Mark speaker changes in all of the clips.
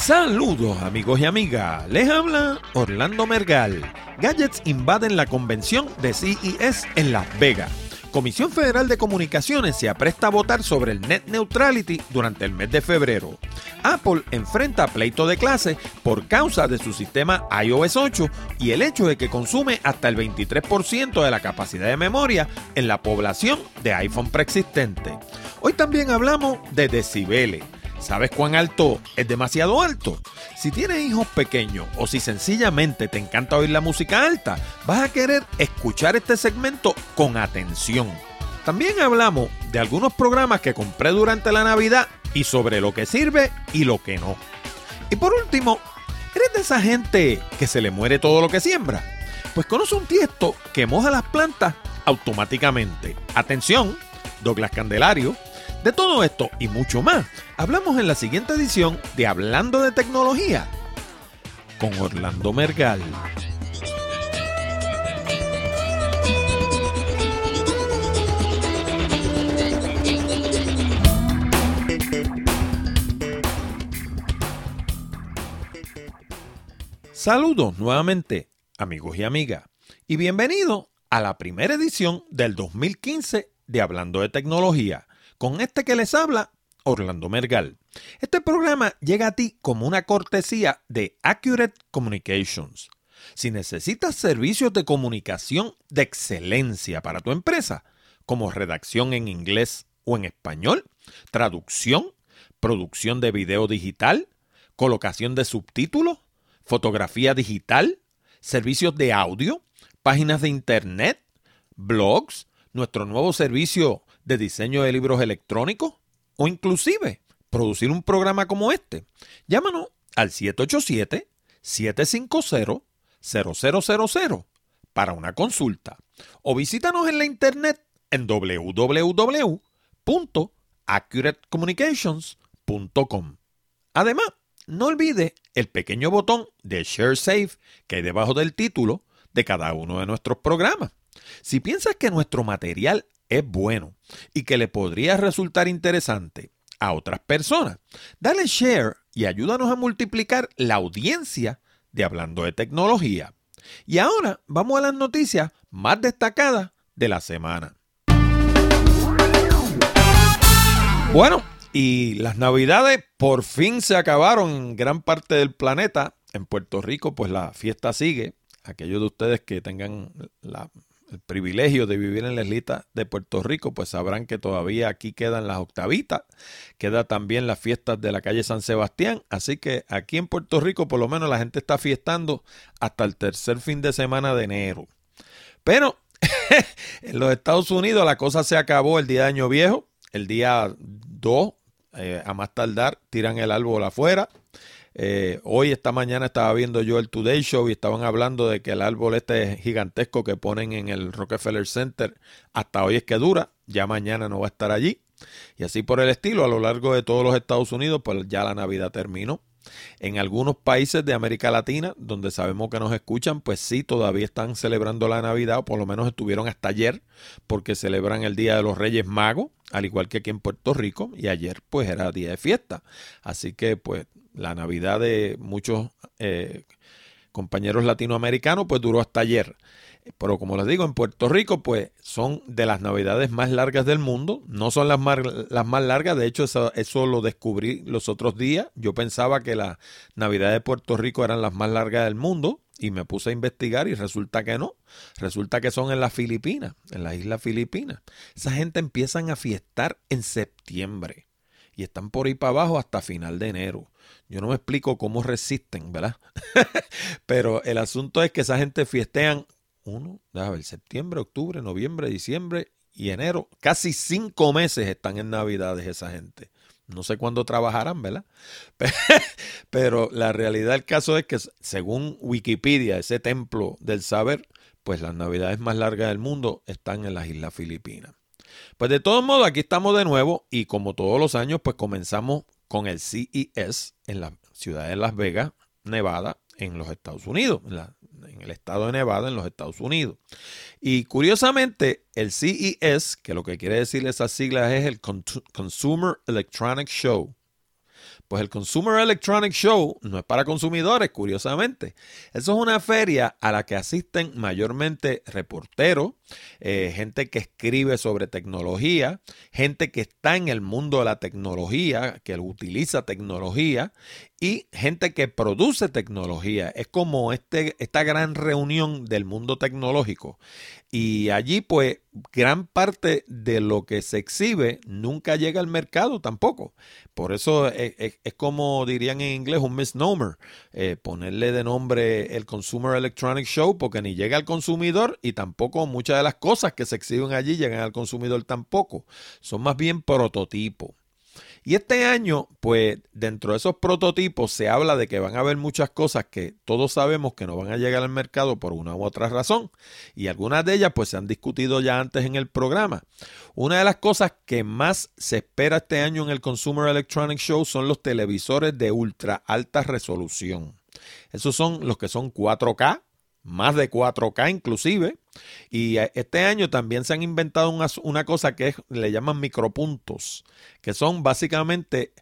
Speaker 1: Saludos amigos y amigas, les habla Orlando Mergal. Gadgets invaden la convención de CES en Las Vegas. Comisión Federal de Comunicaciones se apresta a votar sobre el Net Neutrality durante el mes de febrero. Apple enfrenta pleito de clase por causa de su sistema iOS 8 y el hecho de que consume hasta el 23% de la capacidad de memoria en la población de iPhone preexistente. Hoy también hablamos de decibeles ¿Sabes cuán alto es demasiado alto? Si tienes hijos pequeños o si sencillamente te encanta oír la música alta, vas a querer escuchar este segmento con atención. También hablamos de algunos programas que compré durante la Navidad y sobre lo que sirve y lo que no. Y por último, ¿eres de esa gente que se le muere todo lo que siembra? Pues conoce un tiesto que moja las plantas automáticamente. Atención, Douglas Candelario de todo esto y mucho más, hablamos en la siguiente edición de Hablando de Tecnología con Orlando Mergal. Saludos nuevamente, amigos y amigas, y bienvenido a la primera edición del 2015 de Hablando de Tecnología con este que les habla, Orlando Mergal. Este programa llega a ti como una cortesía de Accurate Communications. Si necesitas servicios de comunicación de excelencia para tu empresa, como redacción en inglés o en español, traducción, producción de video digital, colocación de subtítulos, fotografía digital, servicios de audio, páginas de internet, blogs, nuestro nuevo servicio de diseño de libros electrónicos o inclusive producir un programa como este. Llámanos al 787-750-0000 para una consulta o visítanos en la internet en www.accuratecommunications.com. Además, no olvide el pequeño botón de Share Save que hay debajo del título de cada uno de nuestros programas. Si piensas que nuestro material es bueno y que le podría resultar interesante a otras personas. Dale share y ayúdanos a multiplicar la audiencia de Hablando de Tecnología. Y ahora vamos a las noticias más destacadas de la semana. Bueno, y las navidades por fin se acabaron en gran parte del planeta. En Puerto Rico, pues la fiesta sigue. Aquellos de ustedes que tengan la el privilegio de vivir en la islita de Puerto Rico, pues sabrán que todavía aquí quedan las octavitas, queda también las fiestas de la calle San Sebastián, así que aquí en Puerto Rico por lo menos la gente está fiestando hasta el tercer fin de semana de enero. Pero en los Estados Unidos la cosa se acabó el día de Año Viejo, el día 2, eh, a más tardar, tiran el árbol afuera. Eh, hoy, esta mañana, estaba viendo yo el Today Show y estaban hablando de que el árbol este gigantesco que ponen en el Rockefeller Center hasta hoy es que dura, ya mañana no va a estar allí. Y así por el estilo, a lo largo de todos los Estados Unidos, pues ya la Navidad terminó. En algunos países de América Latina, donde sabemos que nos escuchan, pues sí, todavía están celebrando la Navidad, o por lo menos estuvieron hasta ayer, porque celebran el Día de los Reyes Magos, al igual que aquí en Puerto Rico, y ayer pues era día de fiesta. Así que pues la Navidad de muchos eh, compañeros latinoamericanos pues duró hasta ayer. Pero como les digo, en Puerto Rico pues son de las navidades más largas del mundo. No son las más, las más largas, de hecho eso, lo descubrí los otros días. Yo pensaba que las navidades de Puerto Rico eran las más largas del mundo y me puse a investigar y resulta que no. Resulta que son en las Filipinas, en las islas Filipinas. Esa gente empiezan a fiestar en septiembre y están por ahí para abajo hasta final de enero. Yo no me explico cómo resisten, ¿verdad? Pero el asunto es que esa gente fiestean uno, déjame ver, septiembre, octubre, noviembre, diciembre y enero. Casi cinco meses están en Navidades esa gente. No sé cuándo trabajarán, ¿verdad? Pero la realidad del caso es que según Wikipedia, ese templo del saber, pues las navidades más largas del mundo están en las Islas Filipinas. Pues de todos modos, aquí estamos de nuevo y como todos los años, pues comenzamos con el CES en la ciudad de Las Vegas, Nevada, en los Estados Unidos, en, el estado de Nevada, en los Estados Unidos. Y curiosamente, el CES, que lo que quiere decir esas siglas es el Consumer Electronics Show, Pues el Consumer Electronic Show no es para consumidores, curiosamente. Eso es una feria a la que asisten mayormente reporteros, eh, gente que escribe sobre tecnología, gente que está en el mundo de la tecnología, que utiliza tecnología y gente que produce tecnología. Es como este, esta gran reunión del mundo tecnológico. Y allí pues gran parte de lo que se exhibe nunca llega al mercado tampoco. Por eso es, como dirían en inglés un misnomer, eh, ponerle de nombre el Consumer Electronic Show porque ni llega al consumidor y tampoco muchas las cosas que se exhiben allí llegan al consumidor tampoco. Son más bien prototipos. Y este año, pues dentro de esos prototipos se habla de que van a haber muchas cosas que todos sabemos que no van a llegar al mercado por una u otra razón. Y algunas de ellas pues se han discutido ya antes en el programa. Una de las cosas que más se espera este año en el Consumer Electronic Show son los televisores de ultra alta resolución. Esos son los que son 4K, más de 4K inclusive. Y eh, este año también se han inventado una, cosa que le llaman micropuntos, que son básicamente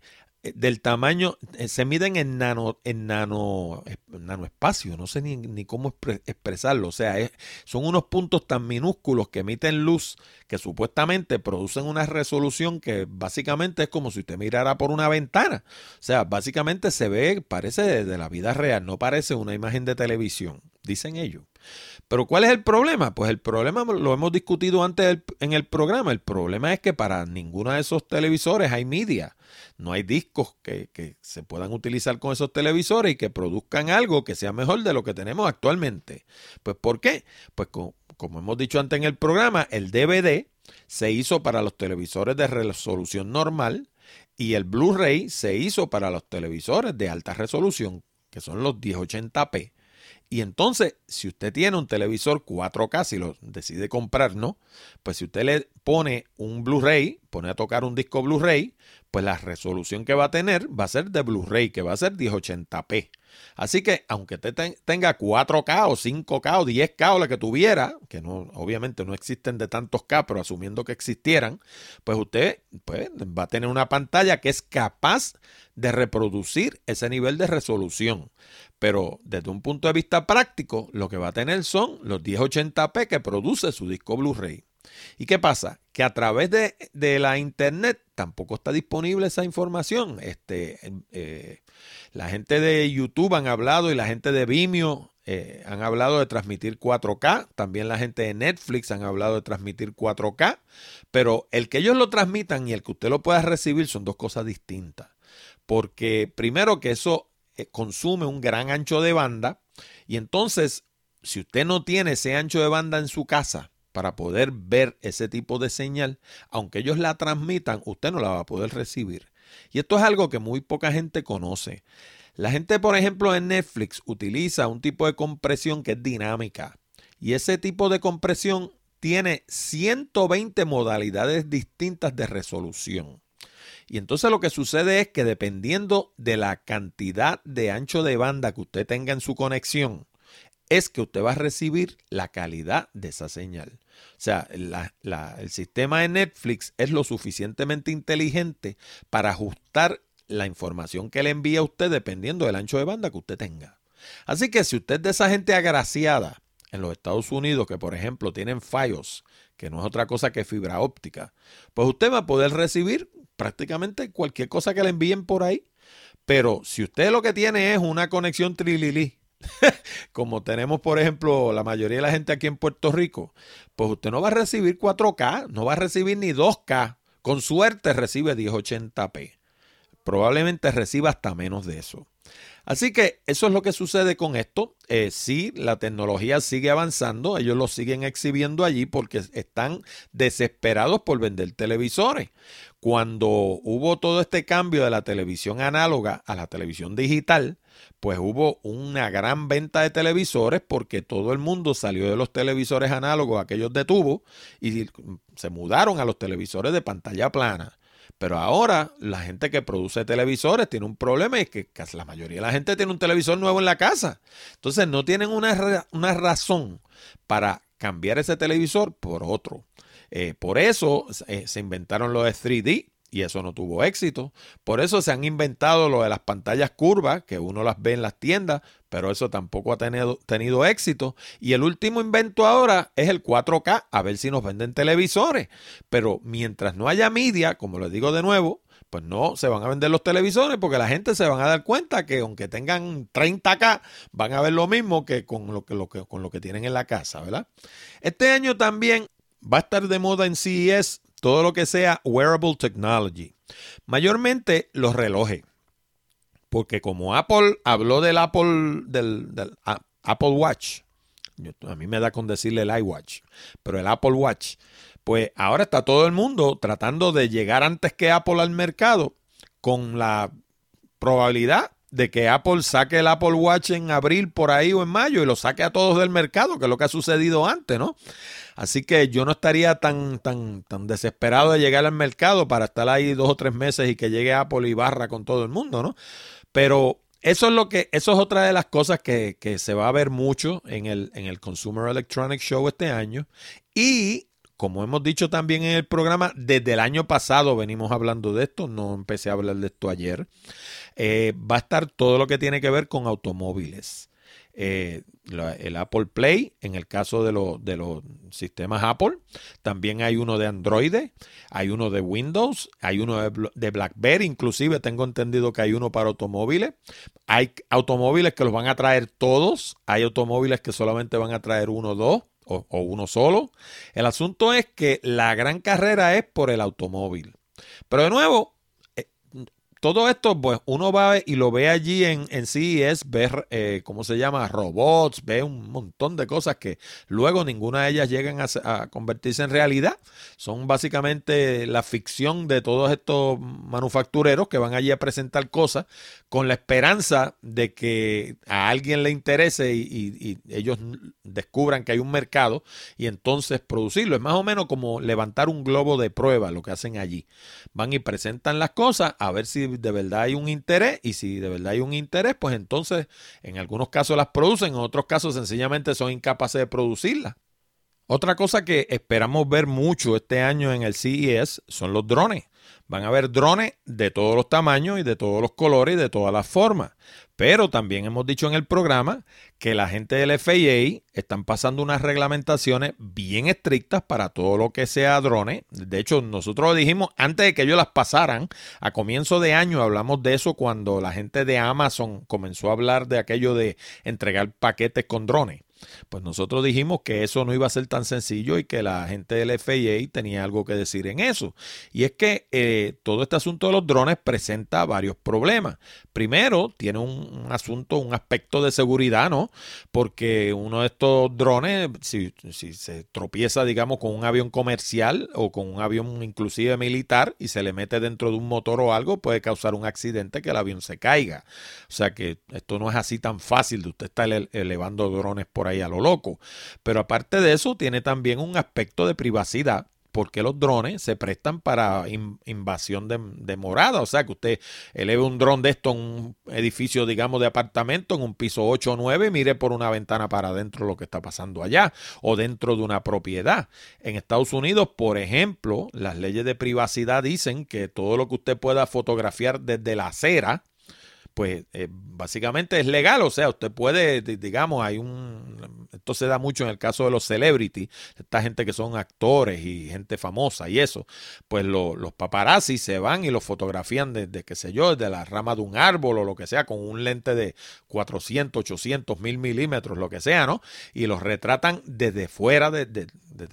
Speaker 1: eh, del tamaño, eh, se miden en nano, en nano, nanoespacio, no sé ni, cómo expresarlo, o sea, son unos puntos tan minúsculos que emiten luz que supuestamente producen una resolución que básicamente es como si usted mirara por una ventana, o sea, básicamente se ve, parece de la vida real, no parece una imagen de televisión, dicen ellos. Pero ¿cuál es el problema? Pues el problema lo hemos discutido antes en el programa. El problema es que para ninguno de esos televisores hay media. No hay discos que, se puedan utilizar con esos televisores y que produzcan algo que sea mejor de lo que tenemos actualmente. Pues ¿por qué? Pues como, como hemos dicho antes en el programa, el DVD se hizo para los televisores de resolución normal y el Blu-ray se hizo para los televisores de alta resolución, que son los 1080p. Y entonces, si usted tiene un televisor 4K, si lo decide comprar, ¿no? Pues si usted le pone un Blu-ray, pone a tocar un disco Blu-ray, pues la resolución que va a tener va a ser de Blu-ray, que va a ser 1080p. Así que aunque usted tenga 4K o 5K o 10K o la que tuviera, que no, obviamente no existen de tantos K, pero asumiendo que existieran, pues usted pues, va a tener una pantalla que es capaz de reproducir ese nivel de resolución. Pero desde un punto de vista práctico, lo que va a tener son los 1080p que produce su disco Blu-ray. ¿Y qué pasa? Que a través de, la internet tampoco está disponible esa información. Este, eh, la gente de YouTube han hablado y la gente de Vimeo eh, han hablado de transmitir 4K. También la gente de Netflix han hablado de transmitir 4K. Pero el que ellos lo transmitan y el que usted lo pueda recibir son dos cosas distintas. Porque primero que eso consume un gran ancho de banda y entonces si usted no tiene ese ancho de banda en su casa para poder ver ese tipo de señal, aunque ellos la transmitan, usted no la va a poder recibir. Y esto es algo que muy poca gente conoce. La gente, por ejemplo, en Netflix utiliza un tipo de compresión que es dinámica. Y ese tipo de compresión tiene 120 modalidades distintas de resolución. Y entonces lo que sucede es que dependiendo de la cantidad de ancho de banda que usted tenga en su conexión, es que usted va a recibir la calidad de esa señal. O sea, el sistema de Netflix es lo suficientemente inteligente para ajustar la información que le envía a usted dependiendo del ancho de banda que usted tenga. Así que si usted es de esa gente agraciada en los Estados Unidos que, por ejemplo, tienen fallos, que no es otra cosa que fibra óptica, pues usted va a poder recibir prácticamente cualquier cosa que le envíen por ahí. Pero si usted lo que tiene es una conexión trililí, como tenemos por ejemplo la mayoría de la gente aquí en Puerto Rico, pues usted no va a recibir 4K, no va a recibir ni 2K. Con suerte recibe 1080p. Probablemente reciba hasta menos de eso. Así que eso es lo que sucede con esto. Eh, sí, la tecnología sigue avanzando, ellos lo siguen exhibiendo allí porque están desesperados por vender televisores. Cuando hubo todo este cambio de la televisión análoga a la televisión digital, pues hubo una gran venta de televisores porque todo el mundo salió de los televisores análogos, aquellos de tubo, y se mudaron a los televisores de pantalla plana. Pero ahora la gente que produce televisores tiene un problema y es que la mayoría de la gente tiene un televisor nuevo en la casa. Entonces no tienen una, una razón para cambiar ese televisor por otro. Eh, por eso eh, se inventaron los 3D y eso no tuvo éxito. Por eso se han inventado lo de las pantallas curvas, que uno las ve en las tiendas, pero eso tampoco ha tenido, tenido, éxito. Y el último invento ahora es el 4K, a ver si nos venden televisores. Pero mientras no haya media, como les digo de nuevo, pues no se van a vender los televisores porque la gente se van a dar cuenta que aunque tengan 30K, van a ver lo mismo que con lo que, que, con lo que tienen en la casa, ¿verdad? Este año también va a estar de moda en CES todo lo que sea wearable technology. Mayormente los relojes. Porque como Apple habló del Apple, del, Apple Watch, a mí me da con decirle el iWatch, pero el Apple Watch, pues ahora está todo el mundo tratando de llegar antes que Apple al mercado con la probabilidad de que Apple saque el Apple Watch en abril por ahí o en mayo y lo saque a todos del mercado, que es lo que ha sucedido antes, ¿no? Así que yo no estaría tan, tan, tan desesperado de llegar al mercado para estar ahí dos o tres meses y que llegue Apple y barra con todo el mundo, ¿no? Pero eso es lo que, eso es otra de las cosas que, que se va a ver mucho en el, en el Consumer Electronics Show este año. Y como hemos dicho también en el programa, desde el año pasado venimos hablando de esto, no empecé a hablar de esto ayer. Eh, va a estar todo lo que tiene que ver con automóviles. Eh, el Apple Play, en el caso de, de, los sistemas Apple. También hay uno de Android, hay uno de Windows, hay uno de, BlackBerry, inclusive tengo entendido que hay uno para automóviles. Hay automóviles que los van a traer todos, hay automóviles que solamente van a traer uno o dos o, uno solo. El asunto es que la gran carrera es por el automóvil. Pero de nuevo, todo esto, pues uno va y lo ve allí en, en CES, ve, eh, ¿cómo se llama? Robots, ve un montón de cosas que luego ninguna de ellas llegan a, convertirse en realidad. Son básicamente la ficción de todos estos manufactureros que van allí a presentar cosas con la esperanza de que a alguien le interese y, y ellos descubran que hay un mercado y entonces producirlo. Es más o menos como levantar un globo de prueba lo que hacen allí. Van y presentan las cosas a ver si de verdad hay un interés y si de verdad hay un interés, pues entonces en algunos casos las producen, en otros casos sencillamente son incapaces de producirlas. Otra cosa que esperamos ver mucho este año en el CES son los drones. Van a haber drones de todos los tamaños y de todos los colores y de todas las formas. Pero también hemos dicho en el programa que la gente del FAA están pasando unas reglamentaciones bien estrictas para todo lo que sea drones. De hecho, nosotros dijimos antes de que ellos las pasaran. A comienzo de año hablamos de eso cuando la gente de Amazon comenzó a hablar de aquello de entregar paquetes con drones. Pues nosotros dijimos que eso no iba a ser tan sencillo y que la gente del FAA tenía algo que decir en eso. Y es que eh, todo este asunto de los drones presenta varios problemas. Primero, tiene un, asunto, un aspecto de seguridad, ¿no? Porque uno de estos drones, si, si se tropieza, digamos, con un avión comercial o con un avión inclusive militar y se le mete dentro de un motor o algo, puede causar un accidente que el avión se caiga. O sea que esto no es así tan fácil de usted estar elevando drones por ahí a lo loco. Pero aparte de eso, tiene también un aspecto de privacidad porque los drones se prestan para invasión de, morada. O sea, que usted eleve un dron de esto en un edificio, digamos, de apartamento, en un piso 8 o 9, mire por una ventana para adentro lo que está pasando allá, o dentro de una propiedad. En Estados Unidos, por ejemplo, las leyes de privacidad dicen que todo lo que usted pueda fotografiar desde la acera, pues eh, básicamente es legal, o sea, usted puede, digamos, hay un, esto se da mucho en el caso de los celebrities, esta gente que son actores y gente famosa y eso, pues los paparazzi se van y los fotografían desde, qué sé yo, desde la rama de un árbol o lo que sea, con un lente de 400, 800, 1000 milímetros, lo que sea, ¿no? Y los retratan desde fuera, desde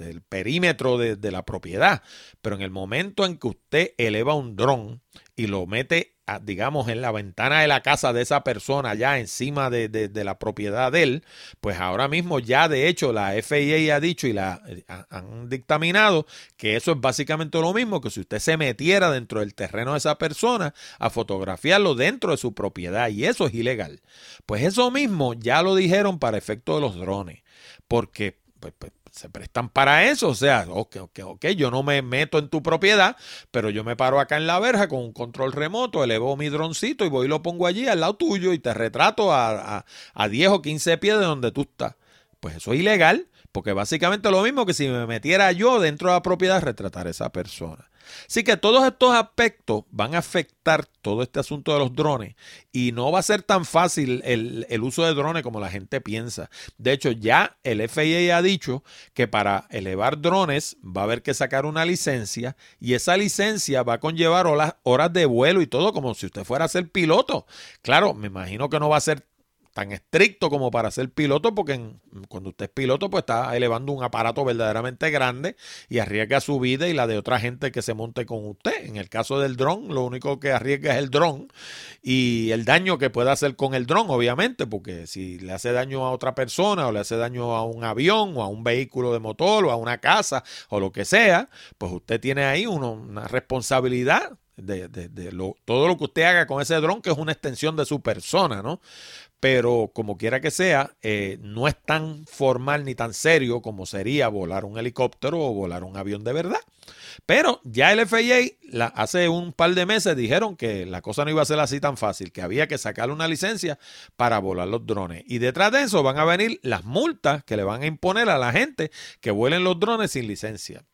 Speaker 1: el perímetro de, de la propiedad, pero en el momento en que usted eleva un dron y lo mete digamos, en la ventana de la casa de esa persona, ya encima de, la propiedad de él, pues ahora mismo ya de hecho la FIA ha dicho y la eh, han dictaminado que eso es básicamente lo mismo que si usted se metiera dentro del terreno de esa persona a fotografiarlo dentro de su propiedad y eso es ilegal. Pues eso mismo ya lo dijeron para efecto de los drones, porque pues, pues se prestan para eso. O sea, ok, ok, ok, yo no me meto en tu propiedad, pero yo me paro acá en la verja con un control remoto, elevo mi droncito y voy y lo pongo allí al lado tuyo y te retrato a, a, 10 o 15 pies de donde tú estás. Pues eso es ilegal, porque básicamente lo mismo que si me metiera yo dentro de la propiedad retratar a esa persona. Así que todos estos aspectos van a afectar todo este asunto de los drones y no va a ser tan fácil el, el, uso de drones como la gente piensa. De hecho, ya el FAA ha dicho que para elevar drones va a haber que sacar una licencia y esa licencia va a conllevar horas, horas de vuelo y todo como si usted fuera a ser piloto. Claro, me imagino que no va a ser tan estricto como para ser piloto, porque cuando usted es piloto, pues está elevando un aparato verdaderamente grande y arriesga su vida y la de otra gente que se monte con usted. En el caso del dron, lo único que arriesga es el dron y el daño que puede hacer con el dron, obviamente, porque si le hace daño a otra persona o le hace daño a un avión o a un vehículo de motor o a una casa o lo que sea, pues usted tiene ahí una responsabilidad de, de, lo, todo lo que usted haga con ese dron, que es una extensión de su persona, ¿no? Pero como quiera que sea, eh, no es tan formal ni tan serio como sería volar un helicóptero o volar un avión de verdad. Pero ya el FAA hace un par de meses dijeron que la cosa no iba a ser así tan fácil, que había que sacarle una licencia para volar los drones. Y detrás de eso van a venir las multas que le van a imponer a la gente que vuelen los drones sin licencia.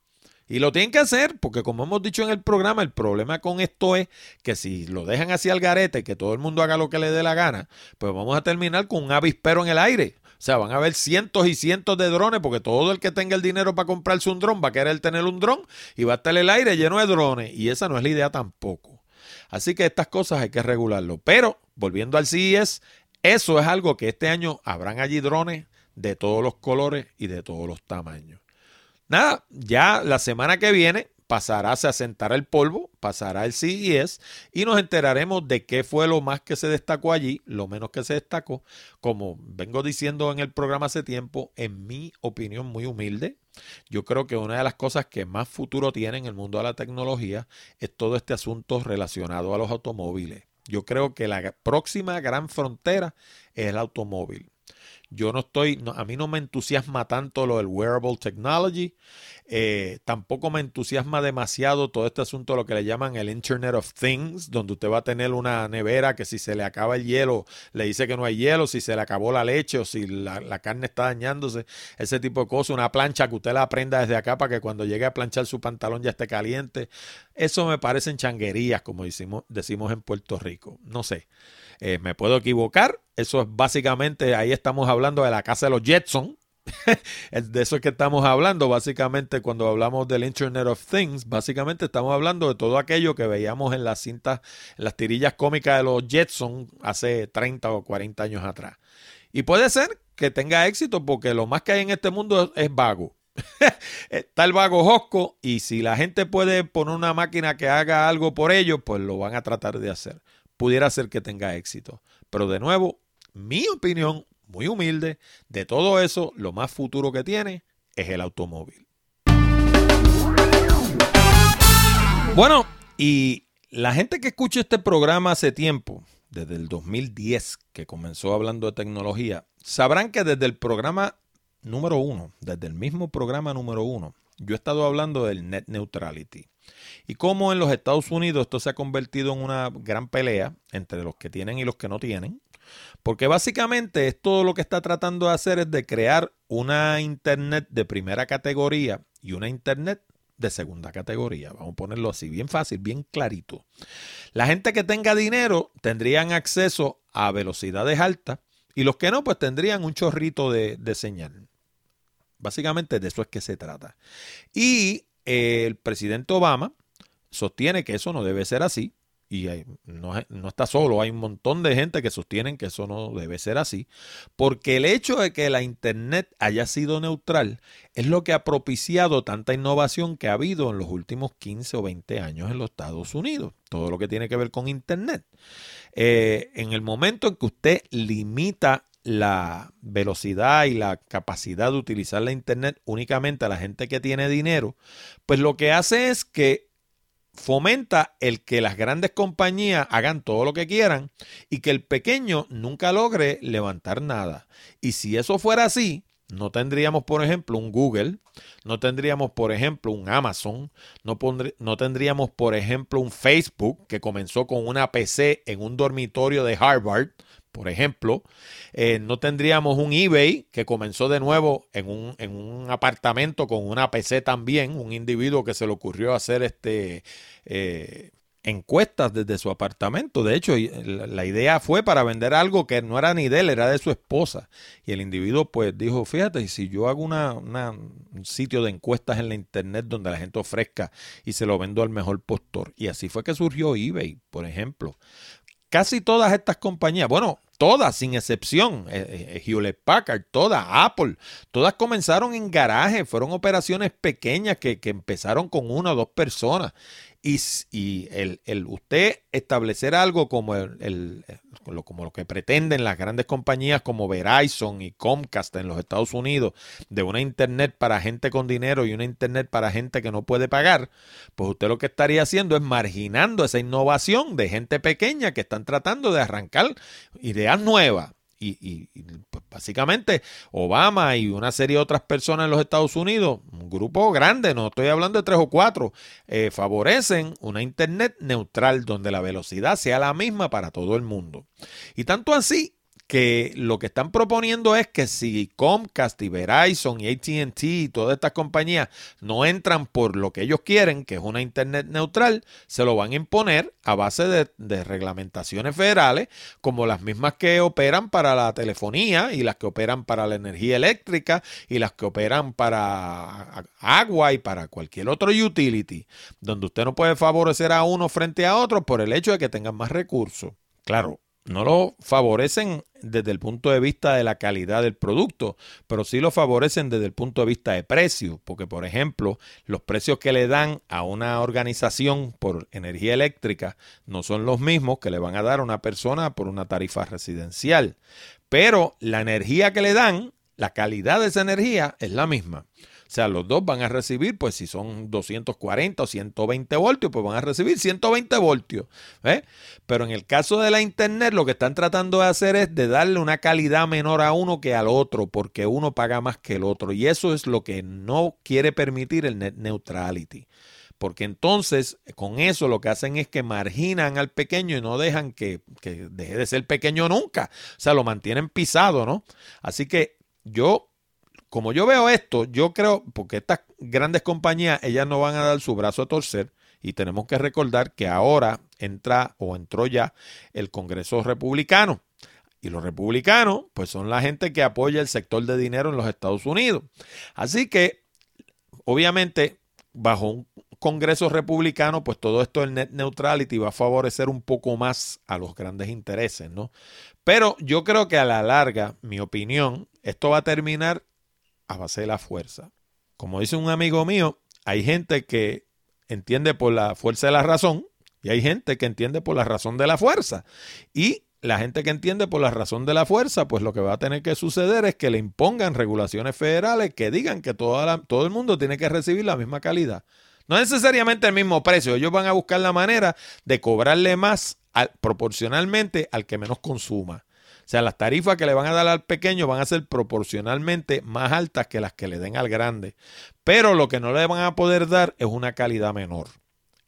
Speaker 1: Y lo tienen que hacer porque como hemos dicho en el programa, el problema con esto es que si lo dejan así al garete, que todo el mundo haga lo que le dé la gana, pues vamos a terminar con un avispero en el aire. O sea, van a haber cientos y cientos de drones porque todo el que tenga el dinero para comprarse un dron va a querer tener un dron y va a estar el aire lleno de drones. Y esa no es la idea tampoco. Así que estas cosas hay que regularlo. Pero, volviendo al CES, eso es algo que este año habrán allí drones de todos los colores y de todos los tamaños. Nada, ya la semana que viene pasará, se asentará el polvo, pasará el CES y nos enteraremos de qué fue lo más que se destacó allí, lo menos que se destacó. Como vengo diciendo en el programa hace tiempo, en mi opinión muy humilde, yo creo que una de las cosas que más futuro tiene en el mundo de la tecnología es todo este asunto relacionado a los automóviles. Yo creo que la próxima gran frontera es el automóvil. Yo no estoy, a mí no me entusiasma tanto lo del wearable technology. Eh, tampoco me entusiasma demasiado todo este asunto, lo que le llaman el Internet of Things, donde usted va a tener una nevera que si se le acaba el hielo, le dice que no hay hielo, si se le acabó la leche o si la, la carne está dañándose, ese tipo de cosas. Una plancha que usted la aprenda desde acá para que cuando llegue a planchar su pantalón ya esté caliente. Eso me parecen changuerías, como decimos, decimos en Puerto Rico. No sé. Eh, me puedo equivocar. Eso es básicamente, ahí estamos hablando de la casa de los Jetson. de eso es que estamos hablando. Básicamente, cuando hablamos del Internet of Things, básicamente estamos hablando de todo aquello que veíamos en las cintas, en las tirillas cómicas de los Jetson hace 30 o 40 años atrás. Y puede ser que tenga éxito porque lo más que hay en este mundo es, vago. Está el vago Josco y si la gente puede poner una máquina que haga algo por ellos, pues lo van a tratar de hacer pudiera ser que tenga éxito. Pero de nuevo, mi opinión muy humilde, de todo eso, lo más futuro que tiene es el automóvil. Bueno, y la gente que escucha este programa hace tiempo, desde el 2010 que comenzó hablando de tecnología, sabrán que desde el programa número uno, desde el mismo programa número uno, yo he estado hablando del net neutrality. Y cómo en los Estados Unidos esto se ha convertido en una gran pelea entre los que tienen y los que no tienen. Porque básicamente esto lo que está tratando de hacer es de crear una Internet de primera categoría y una Internet de segunda categoría. Vamos a ponerlo así, bien fácil, bien clarito. La gente que tenga dinero tendrían acceso a velocidades altas y los que no, pues tendrían un chorrito de, de señal. Básicamente de eso es que se trata. Y el presidente Obama sostiene que eso no debe ser así. Y no, no, está solo, hay un montón de gente que sostienen que eso no debe ser así, porque el hecho de que la Internet haya sido neutral es lo que ha propiciado tanta innovación que ha habido en los últimos 15 o 20 años en los Estados Unidos, todo lo que tiene que ver con Internet. Eh, en el momento en que usted limita la velocidad y la capacidad de utilizar la Internet únicamente a la gente que tiene dinero, pues lo que hace es que fomenta el que las grandes compañías hagan todo lo que quieran y que el pequeño nunca logre levantar nada. Y si eso fuera así, no tendríamos, por ejemplo, un Google, no tendríamos, por ejemplo, un Amazon, no, no, tendríamos, por ejemplo, un Facebook que comenzó con una PC en un dormitorio de Harvard Por ejemplo, eh, no tendríamos un eBay que comenzó de nuevo en un, en un, apartamento con una PC también, un individuo que se le ocurrió hacer este eh, encuestas desde su apartamento. De hecho, la idea fue para vender algo que no era ni de él, era de su esposa. Y el individuo pues dijo, fíjate, si yo hago una, un sitio de encuestas en la internet donde la gente ofrezca y se lo vendo al mejor postor. Y así fue que surgió eBay, por ejemplo. Casi todas estas compañías, bueno, todas sin excepción, eh, eh, eh, Hewlett Packard, todas, Apple, todas comenzaron en garaje, fueron operaciones pequeñas que, que empezaron con una o dos personas y, el, el, usted establecer algo como, el, como lo que pretenden las grandes compañías como Verizon y Comcast en los Estados Unidos, de una Internet para gente con dinero y una Internet para gente que no puede pagar, pues usted lo que estaría haciendo es marginando esa innovación de gente pequeña que están tratando de arrancar ideas nuevas y, pues, básicamente Obama y una serie de otras personas en los Estados Unidos, un grupo grande, no estoy hablando de tres o cuatro, eh, favorecen una Internet neutral donde la velocidad sea la misma para todo el mundo. Y tanto así que lo que están proponiendo es que si Comcast y Verizon y ATT y todas estas compañías no entran por lo que ellos quieren, que es una Internet neutral, se lo van a imponer a base de, reglamentaciones federales, como las mismas que operan para la telefonía y las que operan para la energía eléctrica y las que operan para agua y para cualquier otro utility, donde usted no puede favorecer a uno frente a otro por el hecho de que tengan más recursos. Claro, no lo favorecen desde el punto de vista de la calidad del producto, pero sí lo favorecen desde el punto de vista de precio, porque por ejemplo, los precios que le dan a una organización por energía eléctrica no son los mismos que le van a dar a una persona por una tarifa residencial, pero la energía que le dan, la calidad de esa energía es la misma. O sea, los dos van a recibir, pues si son 240 o 120 voltios, pues van a recibir 120 voltios. ¿eh? Pero en el caso de la Internet, lo que están tratando de hacer es de darle una calidad menor a uno que al otro, porque uno paga más que el otro. Y eso es lo que no quiere permitir el net neutrality porque entonces con eso lo que hacen es que marginan al pequeño y no dejan que, que, deje de ser pequeño nunca. O sea, lo mantienen pisado, ¿no? Así que yo como yo veo esto, yo creo, porque estas grandes compañías, ellas no van a dar su brazo a torcer y tenemos que recordar que ahora entra o entró ya el Congreso Republicano. Y los republicanos, pues son la gente que apoya el sector de dinero en los Estados Unidos. Así que, obviamente, bajo un Congreso republicano, pues todo esto del net neutrality va a favorecer un poco más a los grandes intereses, ¿no? Pero yo creo que a la larga, mi opinión, esto va a terminar a base de la fuerza. Como dice un amigo mío, hay gente que entiende por la fuerza de la razón y hay gente que entiende por la razón de la fuerza. Y la gente que entiende por la razón de la fuerza, pues lo que va a tener que suceder es que le impongan regulaciones federales que digan que toda todo el mundo tiene que recibir la misma calidad. No necesariamente el mismo precio, ellos van a buscar la manera de cobrarle más proporcionalmente al que menos consuma. Sea, las tarifas que le van a dar al pequeño van a ser proporcionalmente más altas que las que le den al grande. Pero lo que no le van a poder dar es una calidad menor.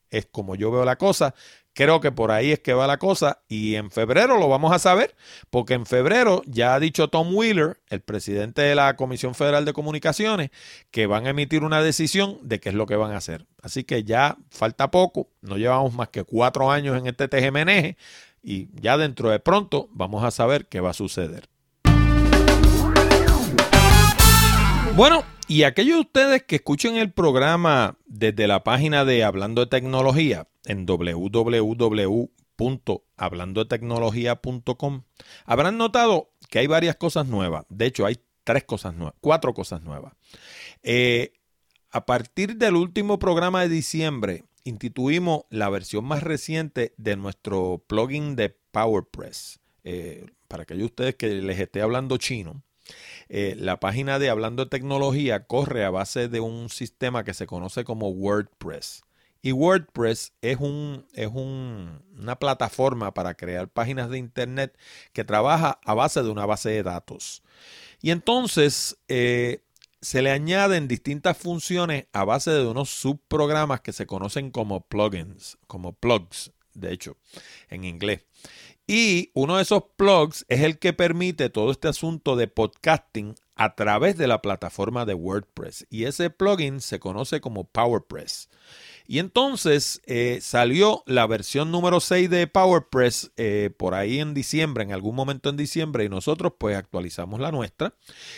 Speaker 1: Es como yo veo la cosa. Creo que por ahí es que va la cosa y en febrero lo vamos a saber, porque en febrero ya ha dicho Tom Wheeler, el presidente de la Comisión Federal de Comunicaciones, que van a emitir una decisión de qué es lo que van a hacer. Así que ya falta poco, no llevamos más que cuatro años en este TGMNG y ya dentro de pronto vamos a saber qué va a suceder. Bueno, y aquellos de ustedes que escuchen el programa desde la página de Hablando de Tecnología en www.hablandotecnología.com habrán notado que hay varias cosas nuevas. De hecho, hay tres cosas nuevas, cuatro cosas nuevas. Eh, a partir del último programa de diciembre, instituimos la versión más reciente de nuestro plugin de PowerPress. Eh, para aquellos de ustedes que les esté hablando chino, eh, la página de Hablando de Tecnología corre a base de un sistema que se conoce como WordPress. Y WordPress es, un, es una plataforma para crear páginas de Internet que trabaja a base de una base de datos. Y entonces, eh, se le añaden distintas funciones a base de unos subprogramas que se conocen como plugins, como plugs, de hecho, en inglés. Y uno de esos plugs es el que permite todo este asunto de podcasting a través de la plataforma de WordPress. Y ese plugin se conoce como PowerPress. Y entonces eh, salió la versión número 6 de PowerPress eh, por ahí en diciembre, en algún momento en diciembre, y nosotros pues actualizamos la nuestra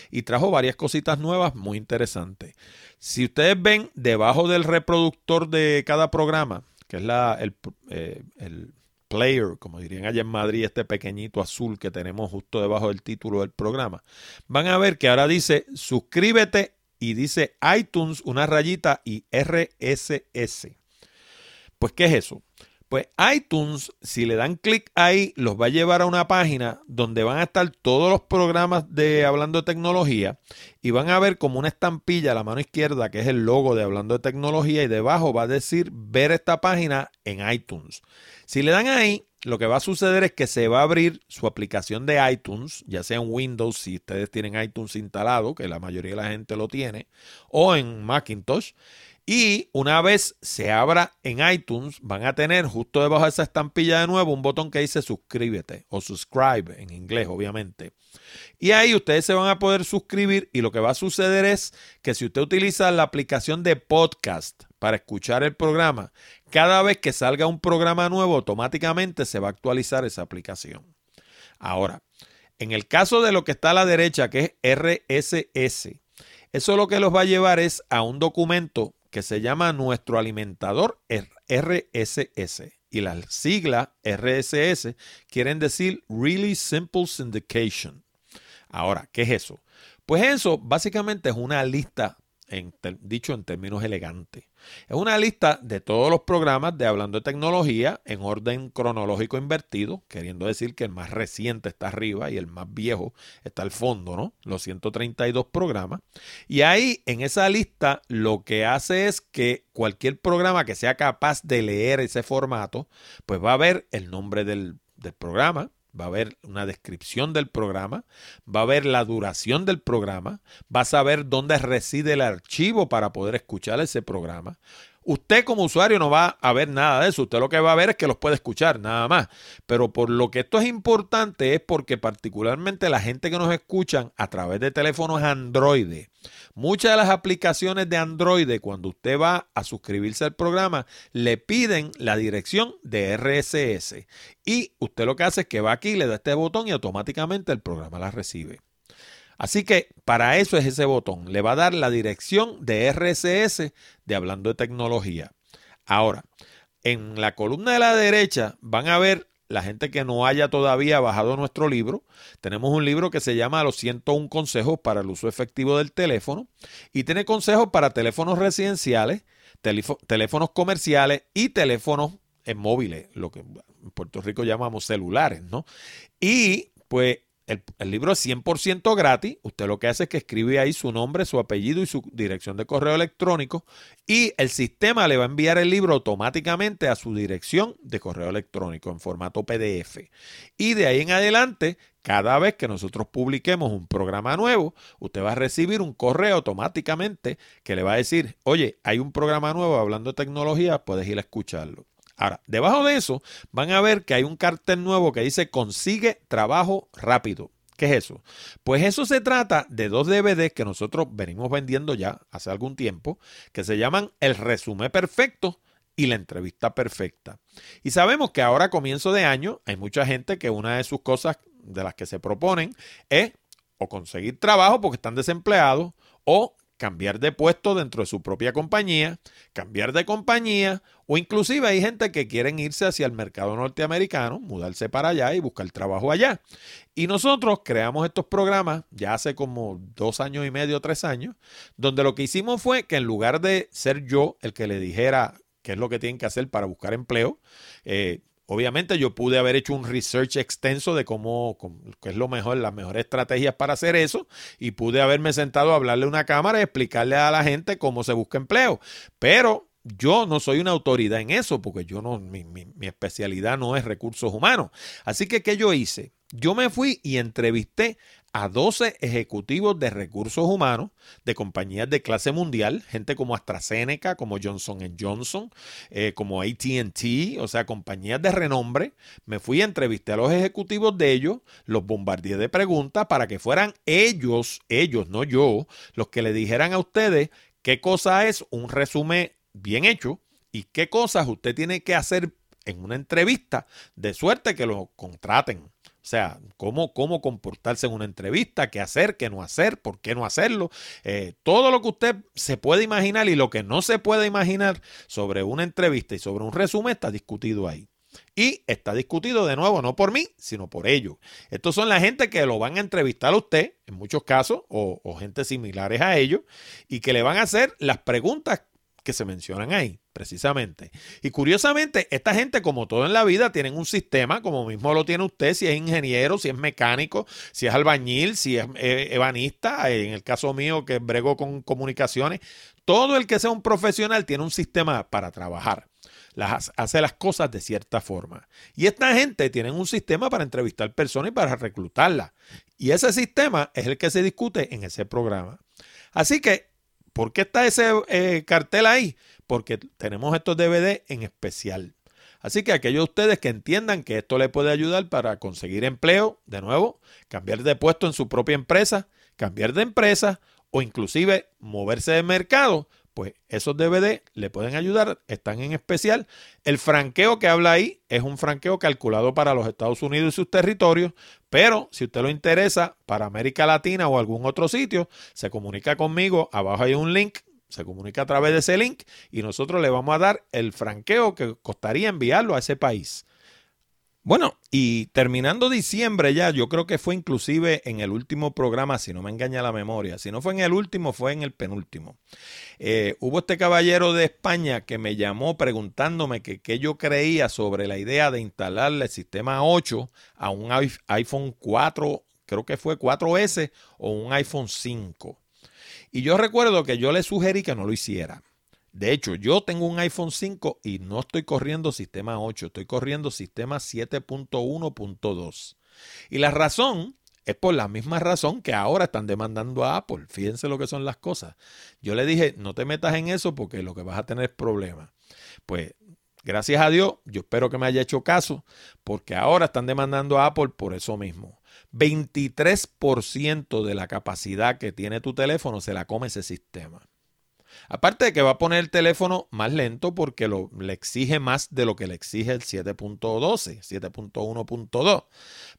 Speaker 1: y trajo varias cositas nuevas muy interesantes. Si ustedes ven debajo del reproductor de cada programa, que es la, el, eh, el player, como dirían allá en Madrid, este pequeñito azul que tenemos justo debajo del título del programa, van a ver que ahora dice suscríbete y dice iTunes, una rayita y RSS. Pues, ¿qué es eso? Pues iTunes, si le dan clic ahí, los va a llevar a una página donde van a estar todos los programas de Hablando de Tecnología y van a ver como una estampilla a la mano izquierda que es el logo de Hablando de Tecnología y debajo va a decir ver esta página en iTunes. Si le dan ahí, lo que va a suceder es que se va a abrir su aplicación de iTunes, ya sea en Windows, si ustedes tienen iTunes instalado, que la mayoría de la gente lo tiene, o en Macintosh. Y una vez se abra en iTunes, van a tener justo debajo de esa estampilla de nuevo un botón que dice suscríbete o subscribe en inglés, obviamente. Y ahí ustedes se van a poder suscribir y lo que va a suceder es que si usted utiliza la aplicación de podcast para escuchar el programa, cada vez que salga un programa nuevo, automáticamente se va a actualizar esa aplicación. Ahora, en el caso de lo que está a la derecha, que es RSS, eso lo que los va a llevar es a un documento que se llama nuestro alimentador RSS. Y las siglas RSS quieren decir Really Simple Syndication. Ahora, ¿qué es eso? Pues eso básicamente es una lista dicho en términos elegantes. Es una lista de todos los programas de Hablando de Tecnología en orden cronológico invertido, queriendo decir que el más reciente está arriba y el más viejo está al fondo, ¿no? Los 132 programas. Y ahí en esa lista lo que hace es que cualquier programa que sea capaz de leer ese formato, pues va a ver el nombre del, del programa, va a haber una descripción del programa, va a haber la duración del programa, va a saber dónde reside el archivo para poder escuchar ese programa. Usted como usuario no va a ver nada de eso. Usted lo que va a ver es que los puede escuchar, nada más. Pero por lo que esto es importante es porque particularmente la gente que nos escuchan a través de teléfonos Android, muchas de las aplicaciones de Android, cuando usted va a suscribirse al programa, le piden la dirección de RSS. Y usted lo que hace es que va aquí, le da este botón y automáticamente el programa la recibe. Así que para eso es ese botón. Le va a dar la dirección de RSS de Hablando de Tecnología. Ahora, en la columna de la derecha van a ver la gente que no haya todavía bajado nuestro libro. Tenemos un libro que se llama Los 101 consejos para el uso efectivo del teléfono y tiene consejos para teléfonos residenciales, teléfonos comerciales y teléfonos móviles, lo que en Puerto Rico llamamos celulares, ¿no? Y pues el, libro es 100% gratis. Usted lo que hace es que escribe ahí su nombre, su apellido y su dirección de correo electrónico y el sistema le va a enviar el libro automáticamente a su dirección de correo electrónico en formato PDF. Y de ahí en adelante, cada vez que nosotros publiquemos un programa nuevo, usted va a recibir un correo automáticamente que le va a decir, oye, hay un programa nuevo hablando de tecnología, puedes ir a escucharlo. Ahora, debajo de eso van a ver que hay un cartel nuevo que dice consigue trabajo rápido. ¿Qué es eso? Pues eso se trata de dos DVDs que nosotros venimos vendiendo ya hace algún tiempo, que se llaman El resumen perfecto y la entrevista perfecta. Y sabemos que ahora a comienzo de año hay mucha gente que una de sus cosas de las que se proponen es o conseguir trabajo porque están desempleados o cambiar de puesto dentro de su propia compañía, cambiar de compañía o inclusive hay gente que quieren irse hacia el mercado norteamericano, mudarse para allá y buscar trabajo allá. Y nosotros creamos estos programas ya hace como dos años y medio, tres años, donde lo que hicimos fue que en lugar de ser yo el que le dijera qué es lo que tienen que hacer para buscar empleo, eh, Obviamente yo pude haber hecho un research extenso de cómo, qué es lo mejor, las mejores estrategias para hacer eso y pude haberme sentado a hablarle a una cámara y explicarle a la gente cómo se busca empleo. Pero yo no soy una autoridad en eso porque yo no, mi, mi especialidad no es recursos humanos. Así que, ¿qué yo hice? yo me fui y entrevisté a 12 ejecutivos de recursos humanos de compañías de clase mundial, gente como AstraZeneca, como Johnson Johnson, eh, como ATT, o sea, compañías de renombre. Me fui y entrevisté a los ejecutivos de ellos, los bombardeé de preguntas para que fueran ellos, ellos, no yo, los que le dijeran a ustedes qué cosa es un resumen bien hecho y qué cosas usted tiene que hacer en una entrevista de suerte que lo contraten. O sea, cómo, cómo comportarse en una entrevista, qué hacer, qué no hacer, por qué no hacerlo. Eh, todo lo que usted se puede imaginar y lo que no se puede imaginar sobre una entrevista y sobre un resumen está discutido ahí. Y está discutido de nuevo, no por mí, sino por ellos. Estos son la gente que lo van a entrevistar a usted, en muchos casos, o, o gente similares a ellos, y que le van a hacer las preguntas que se mencionan ahí, precisamente. Y curiosamente, esta gente, como todo en la vida, tienen un sistema, como mismo lo tiene usted, si es ingeniero, si es mecánico, si es albañil, si es eh, ebanista, en el caso mío que brego con comunicaciones, todo el que sea un profesional tiene un sistema para trabajar. Las, hace las cosas de cierta forma. Y esta gente tiene un sistema para entrevistar personas y para reclutarlas. Y ese sistema es el que se discute en ese programa. Así que ¿Por qué está ese eh, cartel ahí? Porque tenemos estos DVD en especial. Así que aquellos de ustedes que entiendan que esto le puede ayudar para conseguir empleo, de nuevo, cambiar de puesto en su propia empresa, cambiar de empresa o inclusive moverse de mercado, pues esos DVD le pueden ayudar, están en especial. El franqueo que habla ahí es un franqueo calculado para los Estados Unidos y sus territorios, pero si usted lo interesa para América Latina o algún otro sitio, se comunica conmigo, abajo hay un link, se comunica a través de ese link y nosotros le vamos a dar el franqueo que costaría enviarlo a ese país. Bueno, y terminando diciembre ya, yo creo que fue inclusive en el último programa, si no me engaña la memoria, si no fue en el último, fue en el penúltimo. Eh, hubo este caballero de España que me llamó preguntándome qué yo creía sobre la idea de instalarle el sistema 8 a un iPhone 4, creo que fue 4S o un iPhone 5. Y yo recuerdo que yo le sugerí que no lo hiciera. De hecho, yo tengo un iPhone 5 y no estoy corriendo sistema 8, estoy corriendo sistema 7.1.2. Y la razón es por la misma razón que ahora están demandando a Apple. Fíjense lo que son las cosas. Yo le dije, no te metas en eso porque lo que vas a tener es problemas. Pues gracias a Dios, yo espero que me haya hecho caso porque ahora están demandando a Apple por eso mismo. 23% de la capacidad que tiene tu teléfono se la come ese sistema. Aparte de que va a poner el teléfono más lento porque lo, le exige más de lo que le exige el 7.12, 7.1.2.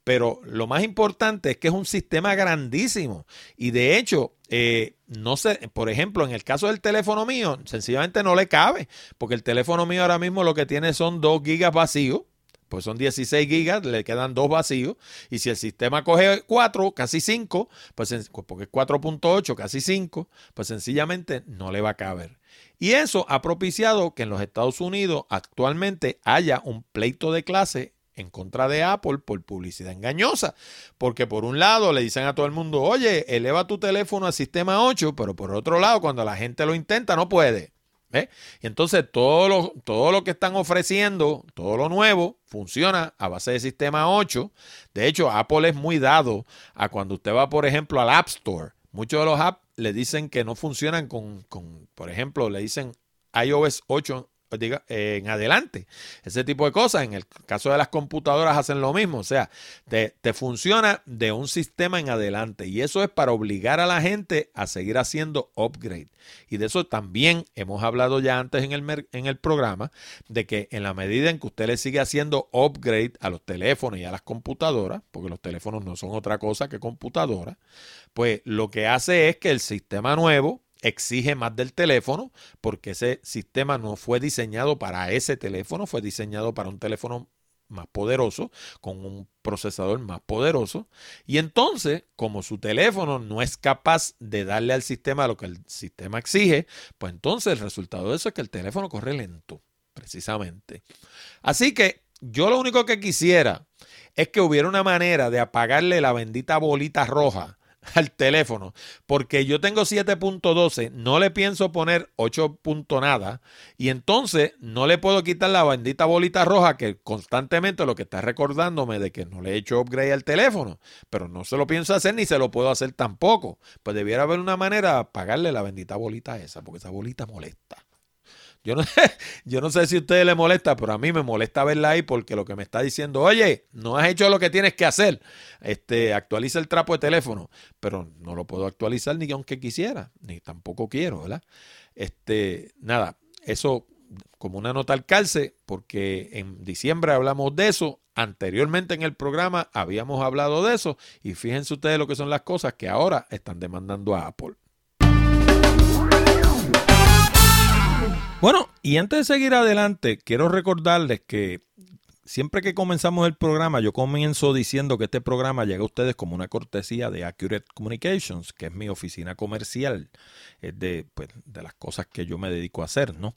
Speaker 1: Pero lo más importante es que es un sistema grandísimo. Y de hecho, eh, no sé, por ejemplo, en el caso del teléfono mío, sencillamente no le cabe. Porque el teléfono mío ahora mismo lo que tiene son 2 gigas vacíos pues son 16 gigas, le quedan dos vacíos. Y si el sistema coge 4, casi 5, pues porque es 4.8, casi 5, pues sencillamente no le va a caber. Y eso ha propiciado que en los Estados Unidos actualmente haya un pleito de clase en contra de Apple por publicidad engañosa. Porque por un lado le dicen a todo el mundo, oye, eleva tu teléfono al sistema 8, pero por otro lado, cuando la gente lo intenta, no puede. Y entonces todo lo, todo lo que están ofreciendo, todo lo nuevo, funciona a base de sistema 8. De hecho, Apple es muy dado a cuando usted va, por ejemplo, al App Store. Muchos de los apps le dicen que no funcionan con, con por ejemplo, le dicen iOS 8 pues en adelante. Ese tipo de cosas. En el caso de las computadoras hacen lo mismo. O sea, te, funciona de un sistema en adelante. Y eso es para obligar a la gente a seguir haciendo upgrade. Y de eso también hemos hablado ya antes en el, en el programa, de que en la medida en que usted le sigue haciendo upgrade a los teléfonos y a las computadoras, porque los teléfonos no son otra cosa que computadoras, pues lo que hace es que el sistema nuevo exige más del teléfono porque ese sistema no fue diseñado para ese teléfono, fue diseñado para un teléfono más poderoso, con un procesador más poderoso. Y entonces, como su teléfono no es capaz de darle al sistema lo que el sistema exige, pues entonces el resultado de eso es que el teléfono corre lento, precisamente. Así que yo lo único que quisiera es que hubiera una manera de apagarle la bendita bolita roja al teléfono, porque yo tengo 7.12, no le pienso poner 8. nada, y entonces no le puedo quitar la bendita bolita roja que constantemente lo que está recordándome de que no le he hecho upgrade al teléfono, pero no se lo pienso hacer ni se lo puedo hacer tampoco. Pues debiera haber una manera de pagarle la bendita bolita esa, porque esa bolita molesta. Yo no, yo no sé si a ustedes les molesta, pero a mí me molesta verla ahí porque lo que me está diciendo, oye, no has hecho lo que tienes que hacer. Este, actualiza el trapo de teléfono, pero no lo puedo actualizar ni aunque quisiera, ni tampoco quiero, ¿verdad? Este, nada, eso como una nota al calce, porque en diciembre hablamos de eso, anteriormente en el programa habíamos hablado de eso, y fíjense ustedes lo que son las cosas que ahora están demandando a Apple. Bueno, y antes de seguir adelante, quiero recordarles que siempre que comenzamos el programa, yo comienzo diciendo que este programa llega a ustedes como una cortesía de Accurate Communications, que es mi oficina comercial, es de, pues, de las cosas que yo me dedico a hacer, ¿no?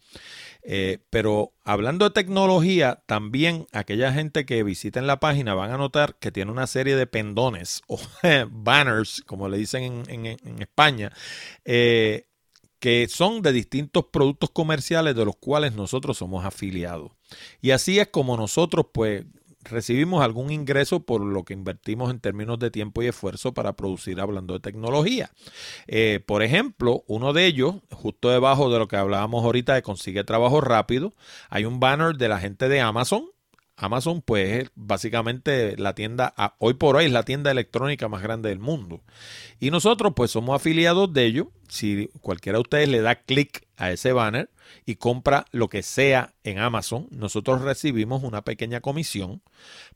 Speaker 1: Eh, pero hablando de tecnología, también aquella gente que visiten la página van a notar que tiene una serie de pendones o banners, como le dicen en, en España, eh, que son de distintos productos comerciales de los cuales nosotros somos afiliados. Y así es como nosotros pues recibimos algún ingreso por lo que invertimos en términos de tiempo y esfuerzo para producir hablando de tecnología. Eh, por ejemplo, uno de ellos, justo debajo de lo que hablábamos ahorita de consigue trabajo rápido, hay un banner de la gente de Amazon Amazon, pues, es básicamente la tienda, hoy por hoy es la tienda electrónica más grande del mundo. Y nosotros, pues, somos afiliados de ellos. Si cualquiera de ustedes le da clic a ese banner y compra lo que sea en Amazon, nosotros recibimos una pequeña comisión,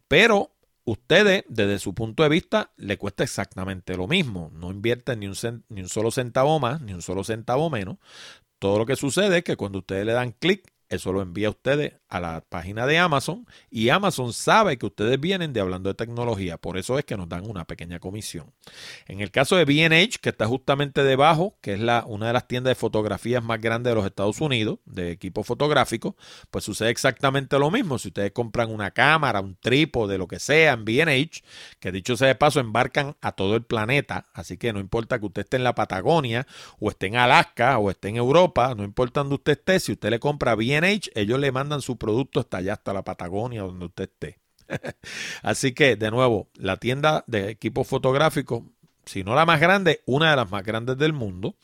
Speaker 1: pero ustedes, desde su punto de vista, le cuesta exactamente lo mismo. No invierten ni un, ni un solo centavo más, ni un solo centavo menos. Todo lo que sucede es que cuando ustedes le dan clic eso lo envía a ustedes a la página de Amazon y Amazon sabe que ustedes vienen de hablando de tecnología. Por eso es que nos dan una pequeña comisión. En el caso de BH, que está justamente debajo, que es la, una de las tiendas de fotografías más grandes de los Estados Unidos, de equipo fotográfico, pues sucede exactamente lo mismo. Si ustedes compran una cámara, un trípode, lo que sea en BH, que dicho sea de paso, embarcan a todo el planeta. Así que no importa que usted esté en la Patagonia o esté en Alaska o esté en Europa, no importa donde usted esté, si usted le compra BH, ellos le mandan su producto hasta allá, hasta la Patagonia, donde usted esté. Así que, de nuevo, la tienda de equipos fotográficos, si no la más grande, una de las más grandes del mundo.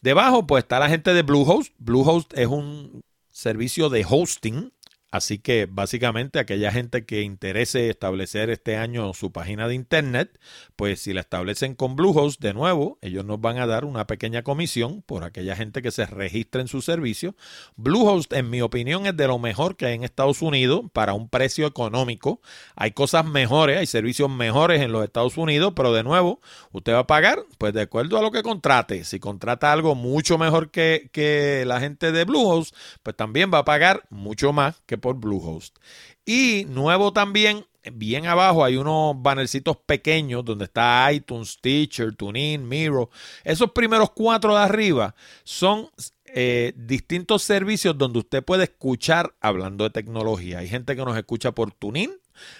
Speaker 1: Debajo, pues está la gente de Bluehost. Bluehost es un servicio de hosting Así que básicamente aquella gente que interese establecer este año su página de internet, pues si la establecen con Bluehost de nuevo, ellos nos van a dar una pequeña comisión por aquella gente que se registre en su servicio. Bluehost en mi opinión es de lo mejor que hay en Estados Unidos para un precio económico. Hay cosas mejores, hay servicios mejores en los Estados Unidos, pero de nuevo, usted va a pagar pues de acuerdo a lo que contrate. Si contrata algo mucho mejor que, que la gente de Bluehost, pues también va a pagar mucho más que por Bluehost. Y nuevo también, bien abajo hay unos bannercitos pequeños donde está iTunes, Teacher, TuneIn, Miro. Esos primeros cuatro de arriba son eh, distintos servicios donde usted puede escuchar hablando de tecnología. Hay gente que nos escucha por TuneIn,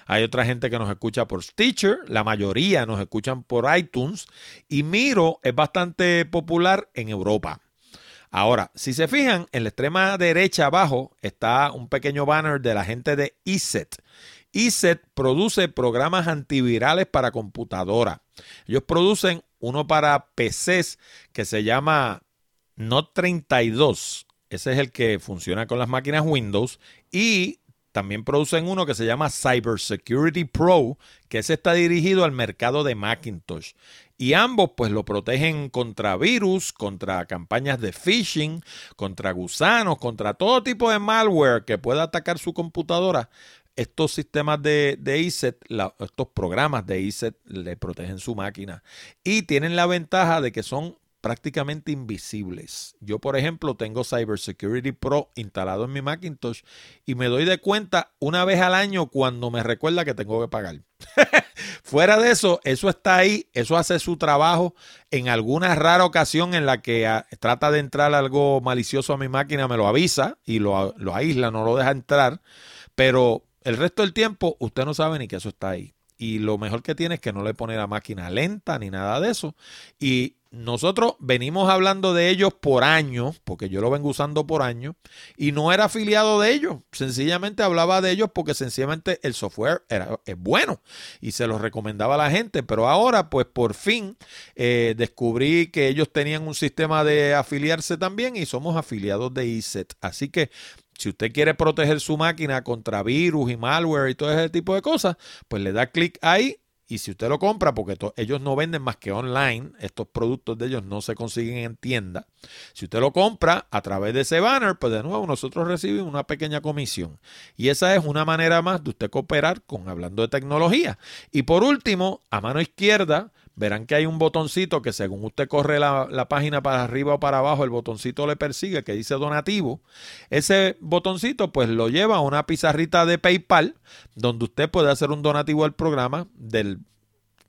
Speaker 1: hay otra gente que nos escucha por Stitcher, la mayoría nos escuchan por iTunes y Miro es bastante popular en Europa. Ahora, si se fijan, en la extrema derecha abajo está un pequeño banner de la gente de ESET. ESET produce programas antivirales para computadora. Ellos producen uno para PCs que se llama Note 32. Ese es el que funciona con las máquinas Windows. Y también producen uno que se llama Cybersecurity Pro, que ese está dirigido al mercado de Macintosh. Y ambos pues lo protegen contra virus, contra campañas de phishing, contra gusanos, contra todo tipo de malware que pueda atacar su computadora. Estos sistemas de, de estos programas de ISET le protegen su máquina y tienen la ventaja de que son prácticamente invisibles. Yo, por ejemplo, tengo Cybersecurity Pro instalado en mi Macintosh y me doy de cuenta una vez al año cuando me recuerda que tengo que pagar. Fuera de eso, eso está ahí, eso hace su trabajo. En alguna rara ocasión en la que ah, trata de entrar algo malicioso a mi máquina, me lo avisa y lo, lo aísla, no lo deja entrar. Pero el resto del tiempo, usted no sabe ni que eso está ahí. Y lo mejor que tiene es que no le pone la máquina lenta ni nada de eso. Y nosotros venimos hablando de ellos por años, porque yo lo vengo usando por años, y no era afiliado de ellos. Sencillamente hablaba de ellos porque sencillamente el software era, es bueno y se lo recomendaba a la gente. Pero ahora, pues por fin eh, descubrí que ellos tenían un sistema de afiliarse también y somos afiliados de ESET. Así que si usted quiere proteger su máquina contra virus y malware y todo ese tipo de cosas, pues le da clic ahí y si usted lo compra, porque ellos no venden más que online, estos productos de ellos no se consiguen en tienda. Si usted lo compra a través de ese banner, pues de nuevo nosotros recibimos una pequeña comisión. Y esa es una manera más de usted cooperar con hablando de tecnología. Y por último, a mano izquierda, verán que hay un botoncito que según usted corre la, página para arriba o para abajo, el botoncito le persigue que dice donativo. Ese botoncito pues lo lleva a una pizarrita de PayPal donde usted puede hacer un donativo al programa del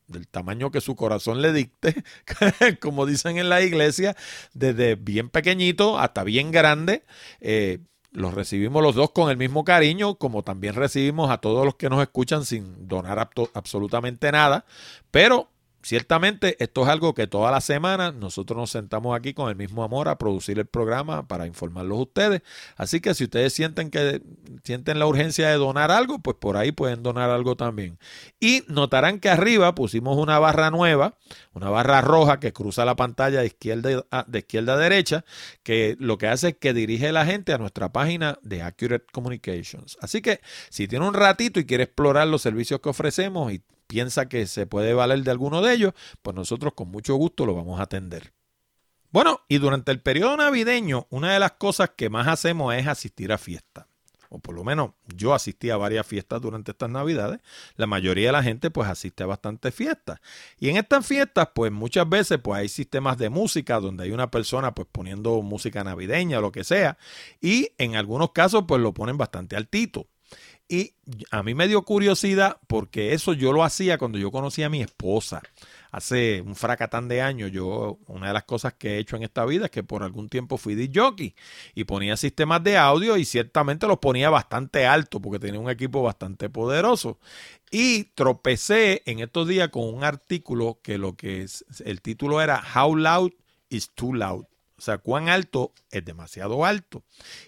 Speaker 1: del tamaño que su corazón le dicte, como dicen en la iglesia, desde bien pequeñito hasta bien grande. Eh, los recibimos los dos con el mismo cariño, como también recibimos a todos los que nos escuchan sin donar absolutamente nada, pero Ciertamente esto es algo que toda la semana nosotros nos sentamos aquí con el mismo amor a producir el programa para informarlos a ustedes. Así que si ustedes sienten que sienten la urgencia de donar algo, pues por ahí pueden donar algo también. Y notarán que arriba pusimos una barra nueva, una barra roja que cruza la pantalla de izquierda a, de izquierda a derecha, que lo que hace es que dirige la gente a nuestra página de Accurate Communications. Así que si tiene un ratito y quiere explorar los servicios que ofrecemos y piensa que se puede valer de alguno de ellos, pues nosotros con mucho gusto lo vamos a atender. Bueno, y durante el periodo navideño, una de las cosas que más hacemos es asistir a fiestas. O por lo menos yo asistí a varias fiestas durante estas navidades. La mayoría de la gente pues asiste a bastantes fiestas. Y en estas fiestas pues muchas veces pues hay sistemas de música donde hay una persona pues poniendo música navideña o lo que sea. Y en algunos casos pues lo ponen bastante altito. Y a mí me dio curiosidad porque eso yo lo hacía cuando yo conocí a mi esposa. Hace un fracatán de años, yo, una de las cosas que he hecho en esta vida es que por algún tiempo fui de jockey y ponía sistemas de audio y ciertamente los ponía bastante alto porque tenía un equipo bastante poderoso. Y tropecé en estos días con un artículo que lo que es, el título era How Loud is Too Loud. O sea, cuán alto es demasiado alto.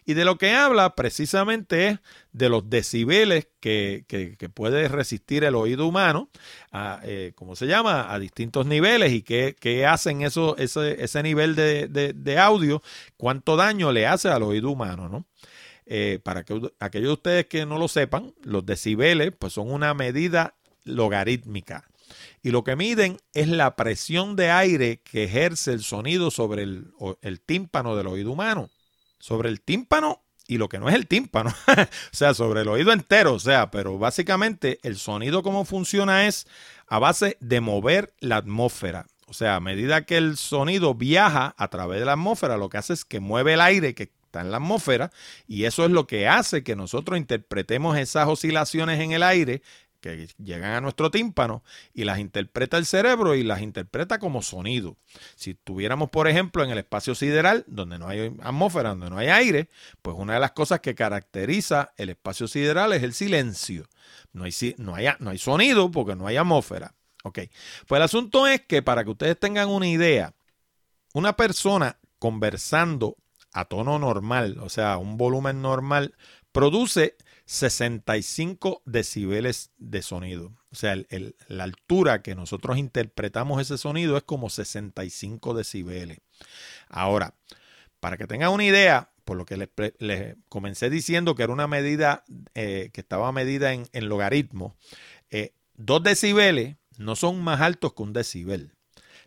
Speaker 1: Y de lo que habla precisamente es de los decibeles que, puede resistir el oído humano, a, eh, ¿cómo se llama? A distintos niveles y qué, hacen eso, ese, ese nivel de, audio, cuánto daño le hace al oído humano, ¿no? Eh, para que aquellos de ustedes que no lo sepan, los decibeles pues son una medida logarítmica y lo que miden es la presión de aire que ejerce el sonido sobre el, tímpano del oído humano. Sobre el tímpano y lo que no es el tímpano, o sea, sobre el oído entero, o sea, pero básicamente el sonido como funciona es a base de mover la atmósfera. O sea, a medida que el sonido viaja a través de la atmósfera, lo que hace es que mueve el aire que está en la atmósfera y eso es lo que hace que nosotros interpretemos esas oscilaciones en el aire que llegan a nuestro tímpano y las interpreta el cerebro y las interpreta como sonido. Si estuviéramos, por ejemplo, en el espacio sideral, donde no hay atmósfera, donde no hay aire, pues una de las cosas que caracteriza el espacio sideral es el silencio. No hay, no hay, no hay sonido porque no hay atmósfera. Ok, pues el asunto es que para que ustedes tengan una idea, una persona conversando a tono normal, o sea, un volumen normal, produce 65 decibeles de sonido. O sea, la altura que nosotros interpretamos ese sonido es como 65 decibeles. Ahora, para que tengan una idea, por lo que les, comencé diciendo que era una medida eh, que estaba medida en, logaritmo, eh, decibeles no son más altos que un decibel.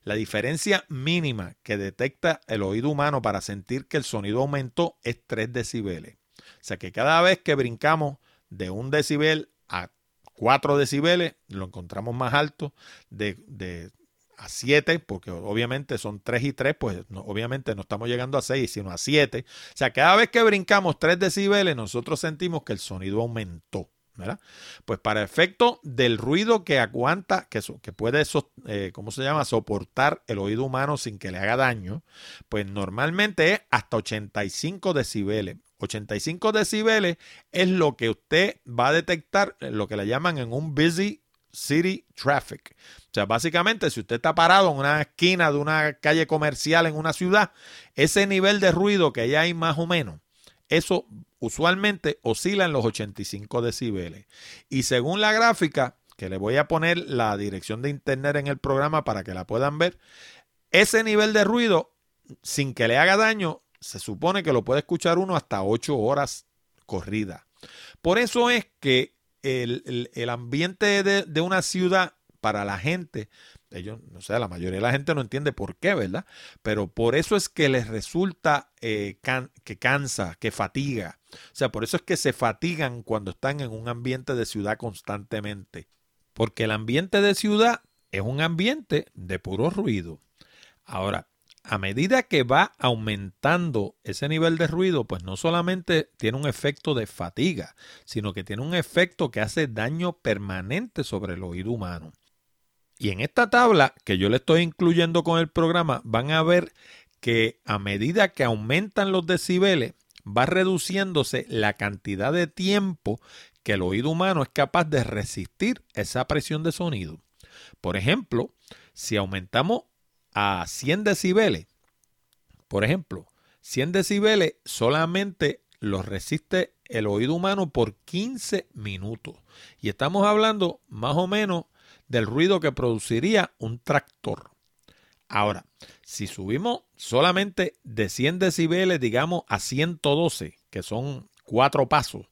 Speaker 1: La diferencia mínima que detecta el oído humano para sentir que el sonido aumentó es 3 decibeles. O sea que cada vez que brincamos de un decibel a 4 decibeles, lo encontramos más alto, de, a 7, porque obviamente son 3 y 3, pues obviamente no estamos llegando a 6, sino a 7. O sea, cada vez que brincamos 3 decibeles, nosotros sentimos que el sonido aumentó. ¿verdad? Pues para efecto del ruido que aguanta, que, que puede, eh, ¿cómo se llama?, soportar el oído humano sin que le haga daño, pues normalmente es hasta 85 decibeles. 85 decibeles es lo que usted va a detectar, lo que le llaman en un busy City Traffic. O sea, básicamente, si usted está parado en una esquina de una calle comercial en una ciudad, ese nivel de ruido que ya hay más o menos, eso usualmente oscila en los 85 decibeles. Y según la gráfica, que le voy a poner la dirección de internet en el programa para que la puedan ver, ese nivel de ruido, sin que le haga daño, se supone que lo puede escuchar uno hasta 8 horas corrida. Por eso es que el, ambiente de, una ciudad para la gente, ellos, no sé, la mayoría de la gente no entiende por qué, ¿verdad? Pero por eso es que les resulta eh, que cansa, que fatiga. O sea, por eso es que se fatigan cuando están en un ambiente de ciudad constantemente. Porque el ambiente de ciudad es un ambiente de puro ruido. Ahora, a medida que va aumentando ese nivel de ruido, pues no solamente tiene un efecto de fatiga, sino que tiene un efecto que hace daño permanente sobre el oído humano. Y en esta tabla que yo le estoy incluyendo con el programa, van a ver que a medida que aumentan los decibeles, va reduciéndose la cantidad de tiempo que el oído humano es capaz de resistir esa presión de sonido. Por ejemplo, si aumentamos a 100 decibeles, por ejemplo, 100 decibeles solamente los resiste el oído humano por 15 minutos. Y estamos hablando más o menos del ruido que produciría un tractor. Ahora, si subimos solamente de 100 decibeles, digamos, a 112, que son cuatro pasos,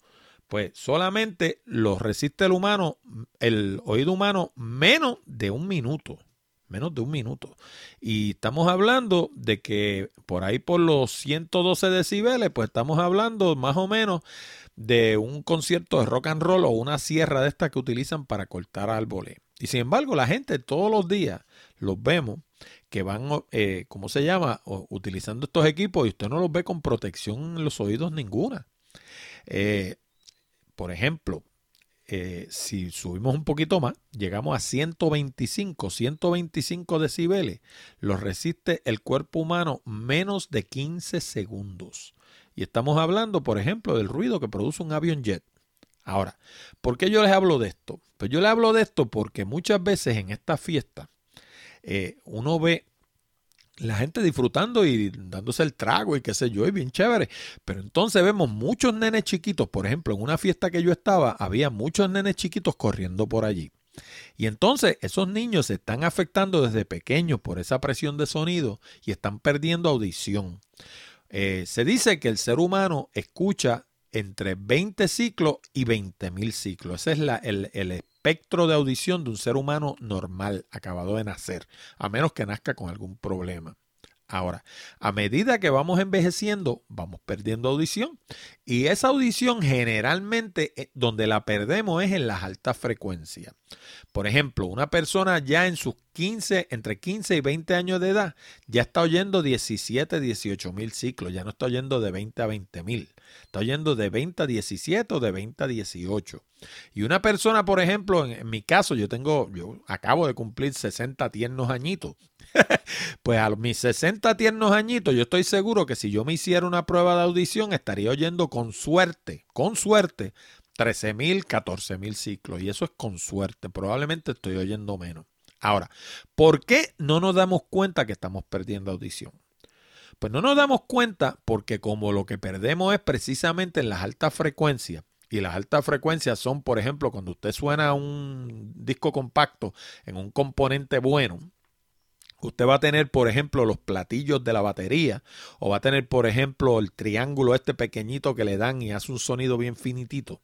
Speaker 1: pues solamente los resiste el humano, el oído humano, menos de un minuto menos de un minuto. Y estamos hablando de que por ahí por los 112 decibeles, pues estamos hablando más o menos de un concierto de rock and roll o una sierra de estas que utilizan para cortar árboles. Y sin embargo, la gente todos los días los vemos que van, eh, ¿cómo se llama? utilizando estos equipos y usted no los ve con protección en los oídos ninguna. Eh, por ejemplo, eh, si subimos un poquito más, llegamos a 125, 125 decibeles, lo resiste el cuerpo humano menos de 15 segundos. Y estamos hablando, por ejemplo, del ruido que produce un avión jet. Ahora, ¿por qué yo les hablo de esto? Pues yo les hablo de esto porque muchas veces en esta fiesta eh, uno ve la gente disfrutando y dándose el trago y qué sé yo, y bien chévere. Pero entonces vemos muchos nenes chiquitos, por ejemplo, en una fiesta que yo estaba, había muchos nenes chiquitos corriendo por allí. Y entonces esos niños se están afectando desde pequeños por esa presión de sonido y están perdiendo audición. Eh, se dice que el ser humano escucha entre 20 ciclos y 20 mil ciclos. Ese es la, el, el, espectro de audición de un ser humano normal, acabado de nacer, a menos que nazca con algún problema. Ahora, a medida que vamos envejeciendo, vamos perdiendo audición. Y esa audición generalmente eh, donde la perdemos es en las altas frecuencias. Por ejemplo, una persona ya en sus 15, entre 15 y 20 años de edad, ya está oyendo 17, 18 mil ciclos, ya no está oyendo de 20 a 20 mil, está oyendo de 20 a 17 o de 20 a 18. Y una persona, por ejemplo, en, mi caso, yo tengo, yo acabo de cumplir 60 tiernos añitos. pues a mis 60 tiernos añitos, yo estoy seguro que si yo me hiciera una prueba de audición, estaría oyendo con suerte, con suerte, 13 mil, 14 mil ciclos. Y eso es con suerte. Probablemente estoy oyendo menos. Ahora, ¿por qué no nos damos cuenta que estamos perdiendo audición? Pues no nos damos cuenta porque como lo que perdemos es precisamente en las altas frecuencias, y las altas frecuencias son, por ejemplo, cuando usted suena un disco compacto en un componente bueno, Usted va a tener, por ejemplo, los platillos de la batería o va a tener, por ejemplo, el triángulo este pequeñito que le dan y hace un sonido bien finitito.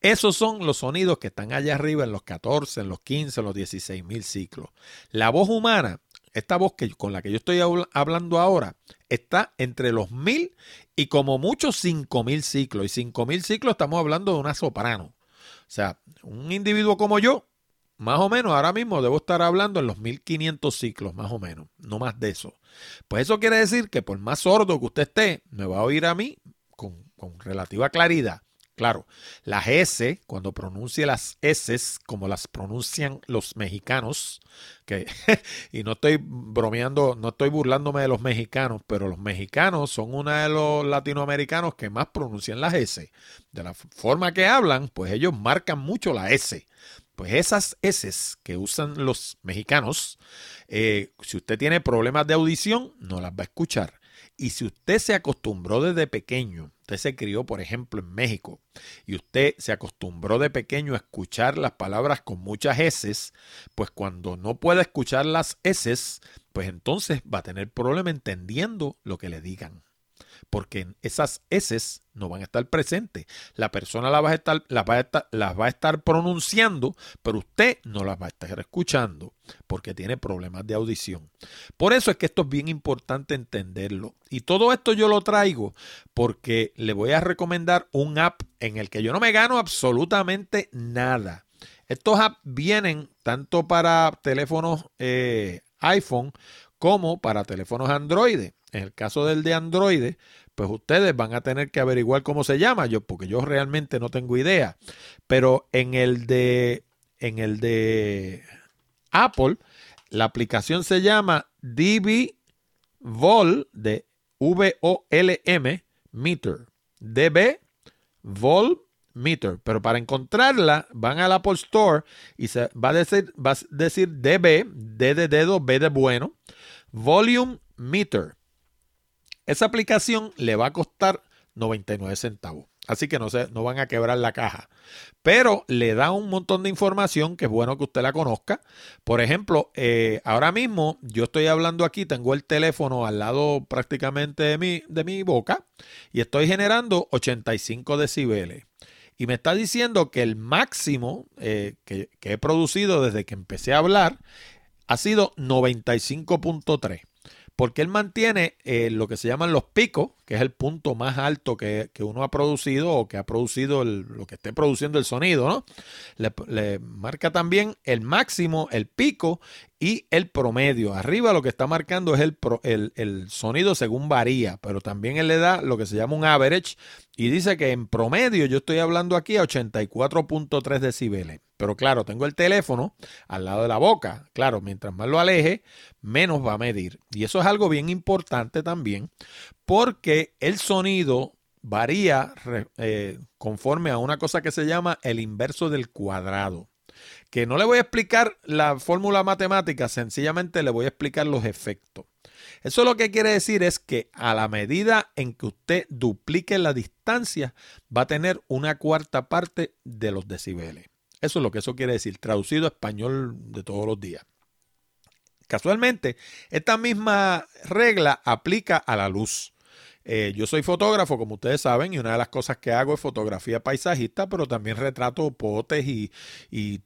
Speaker 1: Esos son los sonidos que están allá arriba en los 14, en los 15, en los 16 mil ciclos. La voz humana, esta voz que, con la que yo estoy hablando ahora, está entre los mil y como mucho cinco mil ciclos. Y cinco mil ciclos estamos hablando de una soprano. O sea, un individuo como yo más o menos, ahora mismo debo estar hablando en los 1500 ciclos, más o menos, no más de eso. Pues eso quiere decir que por más sordo que usted esté, me va a oír a mí con, relativa claridad. Claro, las S, cuando pronuncie las S, como las pronuncian los mexicanos, que, y no estoy bromeando, no estoy burlándome de los mexicanos, pero los mexicanos son uno de los latinoamericanos que más pronuncian las S. De la forma que hablan, pues ellos marcan mucho la S. Pues esas S que usan los mexicanos, eh, si usted tiene problemas de audición, no las va a escuchar. Y si usted se acostumbró desde pequeño, usted se crió, por ejemplo, en México, y usted se acostumbró de pequeño a escuchar las palabras con muchas S, pues cuando no pueda escuchar las S, pues entonces va a tener problema entendiendo lo que le digan porque esas S no van a estar presentes. La persona las va, a estar, las, va a estar, pronunciando, pero usted no las va a estar escuchando porque tiene problemas de audición. Por eso es que esto es bien importante entenderlo. Y todo esto yo lo traigo porque le voy a recomendar un app en el que yo no me gano absolutamente nada. Estos apps vienen tanto para teléfonos eh, iPhone como para teléfonos Android. En el caso del de Android, pues ustedes van a tener que averiguar cómo se llama, yo, porque yo realmente no tengo idea. Pero en el de, en el de Apple, la aplicación se llama DB Vol de V-O-L-M Meter. DB Vol Meter. Pero para encontrarla, van al Apple Store y se va a decir, va a decir DB, D de dedo, B de bueno, Volume Meter. Esa aplicación le va a costar 99 centavos. Así que no, se, no van a quebrar la caja. Pero le da un montón de información que es bueno que usted la conozca. Por ejemplo, eh, ahora mismo yo estoy hablando aquí, tengo el teléfono al lado prácticamente de mi, de mi boca y estoy generando 85 decibeles. Y me está diciendo que el máximo eh, que, que he producido desde que empecé a hablar ha sido 95.3 porque él mantiene eh, lo que se llaman los picos, que es el punto más alto que, uno ha producido o que ha producido lo que esté produciendo el sonido, ¿no? Le, marca también el máximo, el pico y el promedio. Arriba lo que está marcando es el, el sonido según varía, pero también él le da lo que se llama un average y dice que en promedio yo estoy hablando aquí a 84.3 decibeles. Pero claro, tengo el teléfono al lado de la boca. Claro, mientras más lo aleje, menos va a medir. Y eso es algo bien importante también, porque el sonido varía eh, conforme a una cosa que se llama el inverso del cuadrado. Que no le voy a explicar la fórmula matemática, sencillamente le voy a explicar los efectos. Eso lo que quiere decir es que a la medida en que usted duplique la distancia, va a tener una cuarta parte de los decibeles. Eso es lo que eso quiere decir, traducido a español de todos los días. Casualmente, esta misma regla aplica a la luz. Eh, yo soy fotógrafo, como ustedes saben, y una de las cosas que hago es fotografía paisajista, pero también retrato potes y, eh,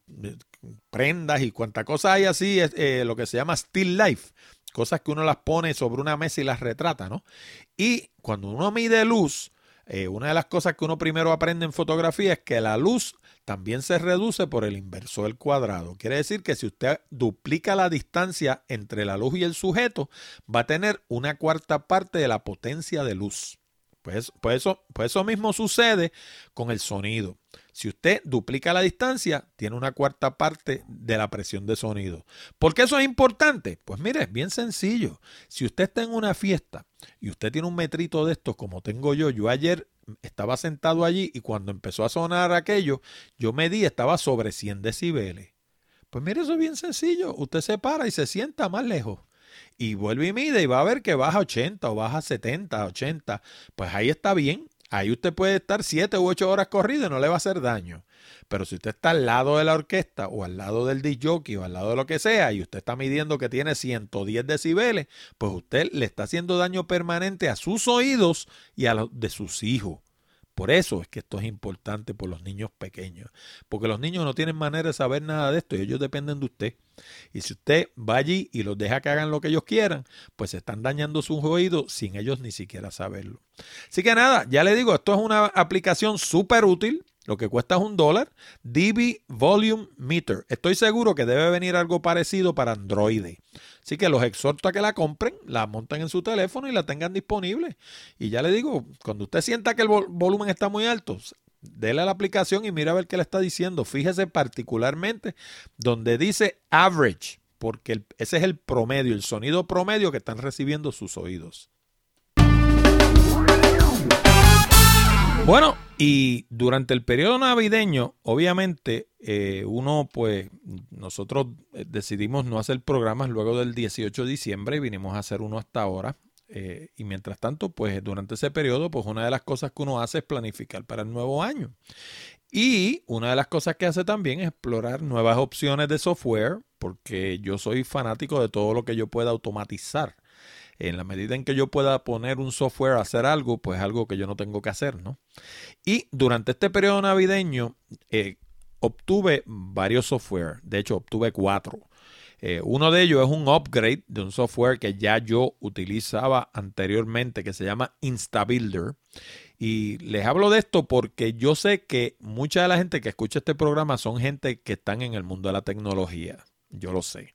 Speaker 1: prendas y cuanta cosa hay así, eh, lo que se llama still life, cosas que uno las pone sobre una mesa y las retrata, ¿no? Y cuando uno mide luz, una de las cosas que uno primero aprende en fotografía es que la luz también se reduce por el inverso del cuadrado. Quiere decir que si usted duplica la distancia entre la luz y el sujeto, va a tener una cuarta parte de la potencia de luz. Pues, pues, eso, pues eso mismo sucede con el sonido. Si usted duplica la distancia, tiene una cuarta parte de la presión de sonido. ¿Por qué eso es importante? Pues mire, es bien sencillo. Si usted está en una fiesta y usted tiene un metrito de estos como tengo yo, yo ayer estaba sentado allí y cuando empezó a sonar aquello, yo medí, estaba sobre 100 decibeles. Pues mire, eso es bien sencillo. Usted se para y se sienta más lejos. Y vuelve y mide y va a ver que baja 80 o baja 70, 80. Pues ahí está bien. Ahí usted puede estar 7 u 8 horas corrido y no le va a hacer daño. Pero si usted está al lado de la orquesta o al lado del DJ o al lado de lo que sea y usted está midiendo que tiene 110 decibeles, pues usted le está haciendo daño permanente a sus oídos y a los de sus hijos. Por eso es que esto es importante por los niños pequeños, porque los niños no tienen manera de saber nada de esto y ellos dependen de usted. Y si usted va allí y los deja que hagan lo que ellos quieran, pues están dañando sus oídos sin ellos ni siquiera saberlo. Así que nada, ya le digo, esto es una aplicación súper útil lo que cuesta es un dólar. DB Volume Meter. Estoy seguro que debe venir algo parecido para Android. Así que los exhorto a que la compren, la monten en su teléfono y la tengan disponible. Y ya le digo, cuando usted sienta que el volumen está muy alto, déle a la aplicación y mira a ver qué le está diciendo. Fíjese particularmente donde dice average, porque ese es el promedio, el sonido promedio que están recibiendo sus oídos. Bueno, y durante el periodo navideño, obviamente, eh, uno, pues, nosotros eh, decidimos no hacer programas luego del 18 de diciembre y vinimos a hacer uno hasta ahora. Eh, y mientras tanto, pues durante ese periodo, pues una de las cosas que uno hace es planificar para el nuevo año. Y una de las cosas que hace también es explorar nuevas opciones de software, porque yo soy fanático de todo lo que yo pueda automatizar en la medida en que yo pueda poner un software a hacer algo, pues algo que yo no tengo que hacer, ¿no? Y durante este periodo navideño eh, obtuve varios software, de hecho obtuve cuatro. Eh, uno de ellos es un upgrade de un software que ya yo utilizaba anteriormente que se llama InstaBuilder. Y les hablo de esto porque yo sé que mucha de la gente que escucha este programa son gente que están en el mundo de la tecnología. Yo lo sé.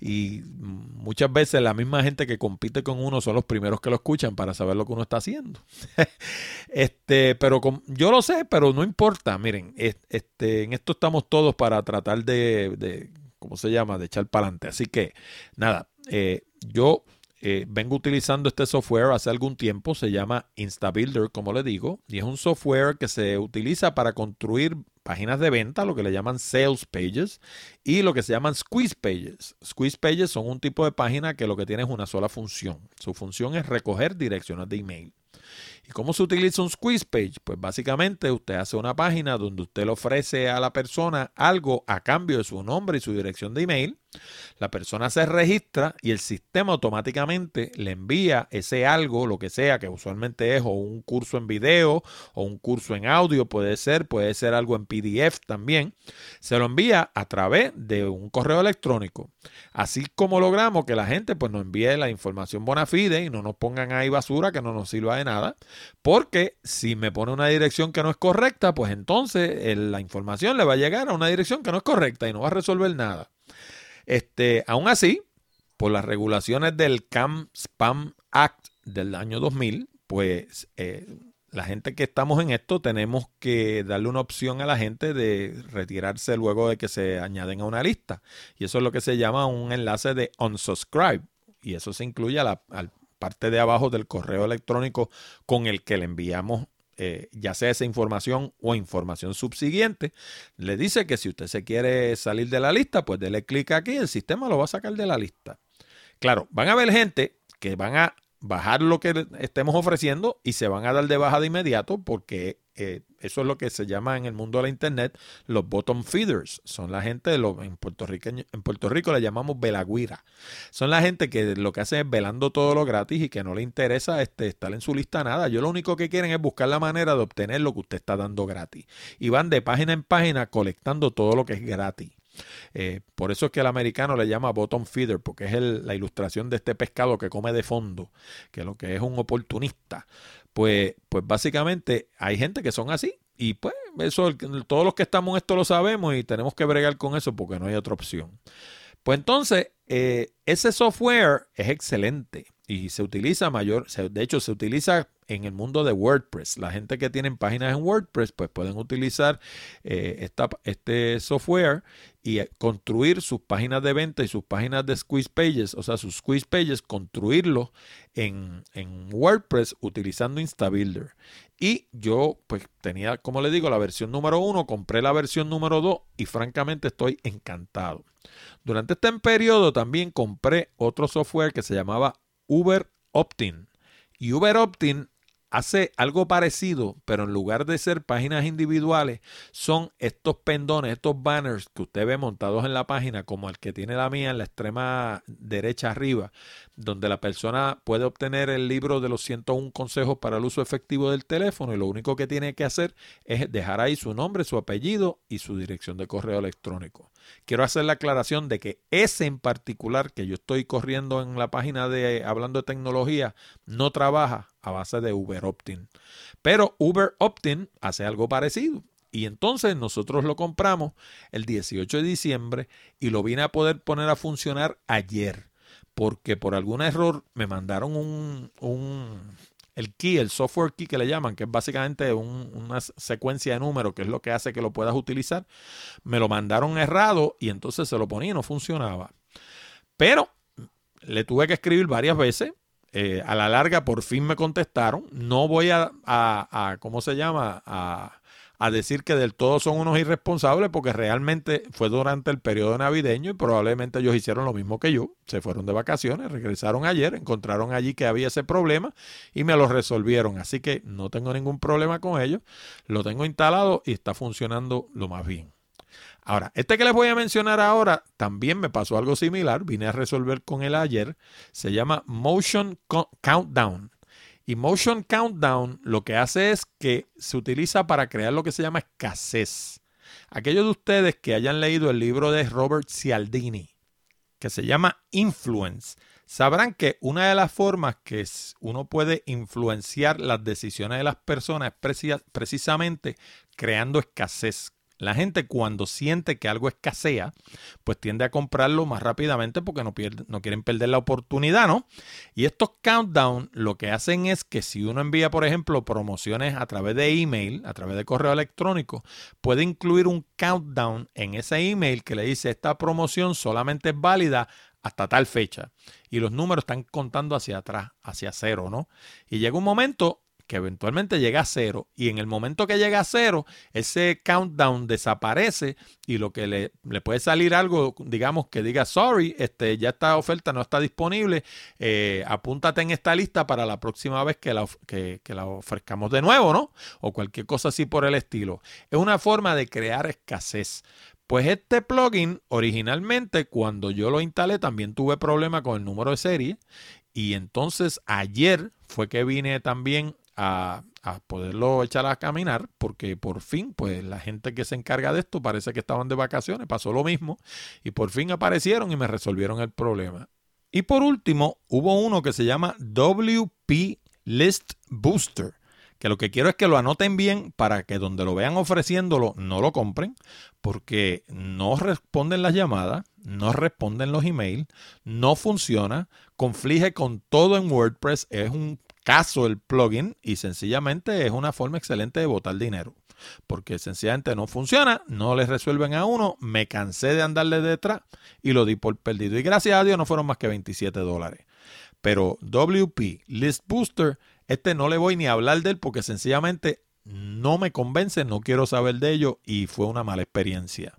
Speaker 1: Y muchas veces la misma gente que compite con uno son los primeros que lo escuchan para saber lo que uno está haciendo. este, pero yo lo sé, pero no importa. Miren, este, en esto estamos todos para tratar de ¿cómo se llama? De echar para adelante. Así que, nada, eh, yo eh, vengo utilizando este software hace algún tiempo, se llama InstaBuilder, como le digo, y es un software que se utiliza para construir páginas de venta, lo que le llaman sales pages, y lo que se llaman squeeze pages. Squeeze pages son un tipo de página que lo que tiene es una sola función. Su función es recoger direcciones de email. ¿Y cómo se utiliza un squeeze page? Pues básicamente usted hace una página donde usted le ofrece a la persona algo a cambio de su nombre y su dirección de email la persona se registra y el sistema automáticamente le envía ese algo, lo que sea, que usualmente es o un curso en video o un curso en audio, puede ser, puede ser algo en PDF también. Se lo envía a través de un correo electrónico. Así como logramos que la gente pues nos envíe la información bona fide y no nos pongan ahí basura que no nos sirva de nada, porque si me pone una dirección que no es correcta, pues entonces la información le va a llegar a una dirección que no es correcta y no va a resolver nada. Este, aún así, por las regulaciones del CAM Spam Act del año 2000, pues eh, la gente que estamos en esto tenemos que darle una opción a la gente de retirarse luego de que se añaden a una lista. Y eso es lo que se llama un enlace de unsubscribe. Y eso se incluye a la parte de abajo del correo electrónico con el que le enviamos eh, ya sea esa información o información subsiguiente, le dice que si usted se quiere salir de la lista, pues dele clic aquí, el sistema lo va a sacar de la lista. Claro, van a haber gente que van a bajar lo que estemos ofreciendo y se van a dar de baja de inmediato porque eh, eso es lo que se llama en el mundo de la internet los bottom feeders. Son la gente, de en, Puerto Rico, en Puerto Rico le llamamos velagüira. Son la gente que lo que hace es velando todo lo gratis y que no le interesa este, estar en su lista nada. Yo lo único que quieren es buscar la manera de obtener lo que usted está dando gratis. Y van de página en página colectando todo lo que es gratis. Eh, por eso es que el americano le llama bottom feeder, porque es la ilustración de este pescado que come de fondo, que lo que es un oportunista. Pues, pues básicamente hay gente que son así. Y pues eso, todos los que estamos en esto lo sabemos y tenemos que bregar con eso porque no hay otra opción. Pues entonces, eh, ese software es excelente y se utiliza mayor, de hecho se utiliza en el mundo de WordPress. La gente que tiene páginas en WordPress, pues pueden utilizar eh, este software y construir sus páginas de venta y sus páginas de squeeze pages, o sea, sus squeeze pages, construirlos en, en WordPress utilizando InstaBuilder. Y yo, pues tenía, como le digo, la versión número uno, compré la versión número dos y francamente estoy encantado. Durante este periodo también compré otro software que se llamaba Uber Optin. Y Uber Optin hace algo parecido, pero en lugar de ser páginas individuales, son estos pendones, estos banners que usted ve montados en la página, como el que tiene la mía en la extrema derecha arriba, donde la persona puede obtener el libro de los 101 consejos para el uso efectivo del teléfono y lo único que tiene que hacer es dejar ahí su nombre, su apellido y su dirección de correo electrónico. Quiero hacer la aclaración de que ese en particular que yo estoy corriendo en la página de Hablando de Tecnología no trabaja a base de Uber Optin. Pero Uber Optin hace algo parecido. Y entonces nosotros lo compramos el 18 de diciembre y lo vine a poder poner a funcionar ayer. Porque por algún error me mandaron un, un el key, el software key que le llaman, que es básicamente una secuencia de números, que es lo que hace que lo puedas utilizar, me lo mandaron errado y entonces se lo ponía y no funcionaba. Pero le tuve que escribir varias veces Eh, a la larga por fin me contestaron. No voy a, a, a ¿cómo se llama? A, a decir que del todo son unos irresponsables porque realmente fue durante el periodo navideño y probablemente ellos hicieron lo mismo que yo. Se fueron de vacaciones, regresaron ayer, encontraron allí que había ese problema y me lo resolvieron. Así que no tengo ningún problema con ellos. Lo tengo instalado y está funcionando lo más bien. Ahora, este que les voy a mencionar ahora también me pasó algo similar. Vine a resolver con él ayer. Se llama Motion Countdown. Y Motion Countdown lo que hace es que se utiliza para crear lo que se llama escasez. Aquellos de ustedes que hayan leído el libro de Robert Cialdini, que se llama Influence, sabrán que una de las formas que uno puede influenciar las decisiones de las personas es precisamente creando escasez, la gente cuando siente que algo escasea, pues tiende a comprarlo más rápidamente porque no, no quieren perder la oportunidad, ¿no? Y estos countdown lo que hacen es que si uno envía, por ejemplo, promociones a través de email, a través de correo electrónico, puede incluir un countdown en ese email que le dice esta promoción solamente es válida hasta tal fecha. Y los números están contando hacia atrás, hacia cero, ¿no? Y llega un momento que eventualmente llega a cero y en el momento que llega a cero, ese countdown desaparece y lo que le, puede salir algo, digamos, que diga, sorry, este, ya esta oferta no está disponible, eh, apúntate en esta lista para la próxima vez que la, que la ofrezcamos de nuevo, ¿no? O cualquier cosa así por el estilo. Es una forma de crear escasez. Pues este plugin originalmente cuando yo lo instalé también tuve problema con el número de serie y entonces ayer fue que vine también a, poderlo echar a caminar, porque por fin, pues la gente que se encarga de esto parece que estaban de vacaciones, pasó lo mismo, y por fin aparecieron y me resolvieron el problema. Y por último, hubo uno que se llama WP List Booster, que lo que quiero es que lo anoten bien para que donde lo vean ofreciéndolo no lo compren, porque no responden las llamadas, no responden los emails, no funciona, conflige con todo en WordPress, es un caso el plugin y sencillamente es una forma excelente de botar dinero. Porque sencillamente no funciona, no le resuelven a uno, me cansé de andarle detrás y lo di por perdido. Y gracias a Dios no fueron más que 27 dólares. Pero WP List Booster, este no le voy ni a hablar de él porque sencillamente no me convence, no quiero saber de ello y fue una mala experiencia.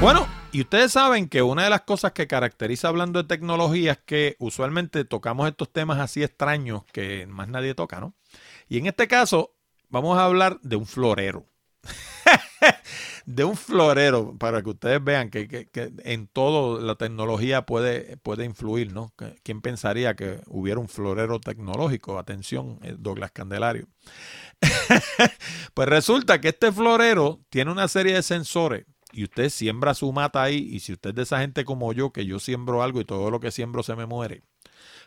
Speaker 1: Bueno, y ustedes saben que una de las cosas que caracteriza hablando de tecnología es que usualmente tocamos estos temas así extraños que más nadie toca, ¿no? Y en este caso vamos a hablar de un florero. de un florero, para que ustedes vean que, en todo la tecnología puede, puede influir, ¿no? ¿Quién pensaría que hubiera un florero tecnológico? Atención, eh, Douglas Candelario. pues resulta que este florero tiene una serie de sensores y usted siembra su mata ahí, y si usted es de esa gente como yo, que yo siembro algo y todo lo que siembro se me muere,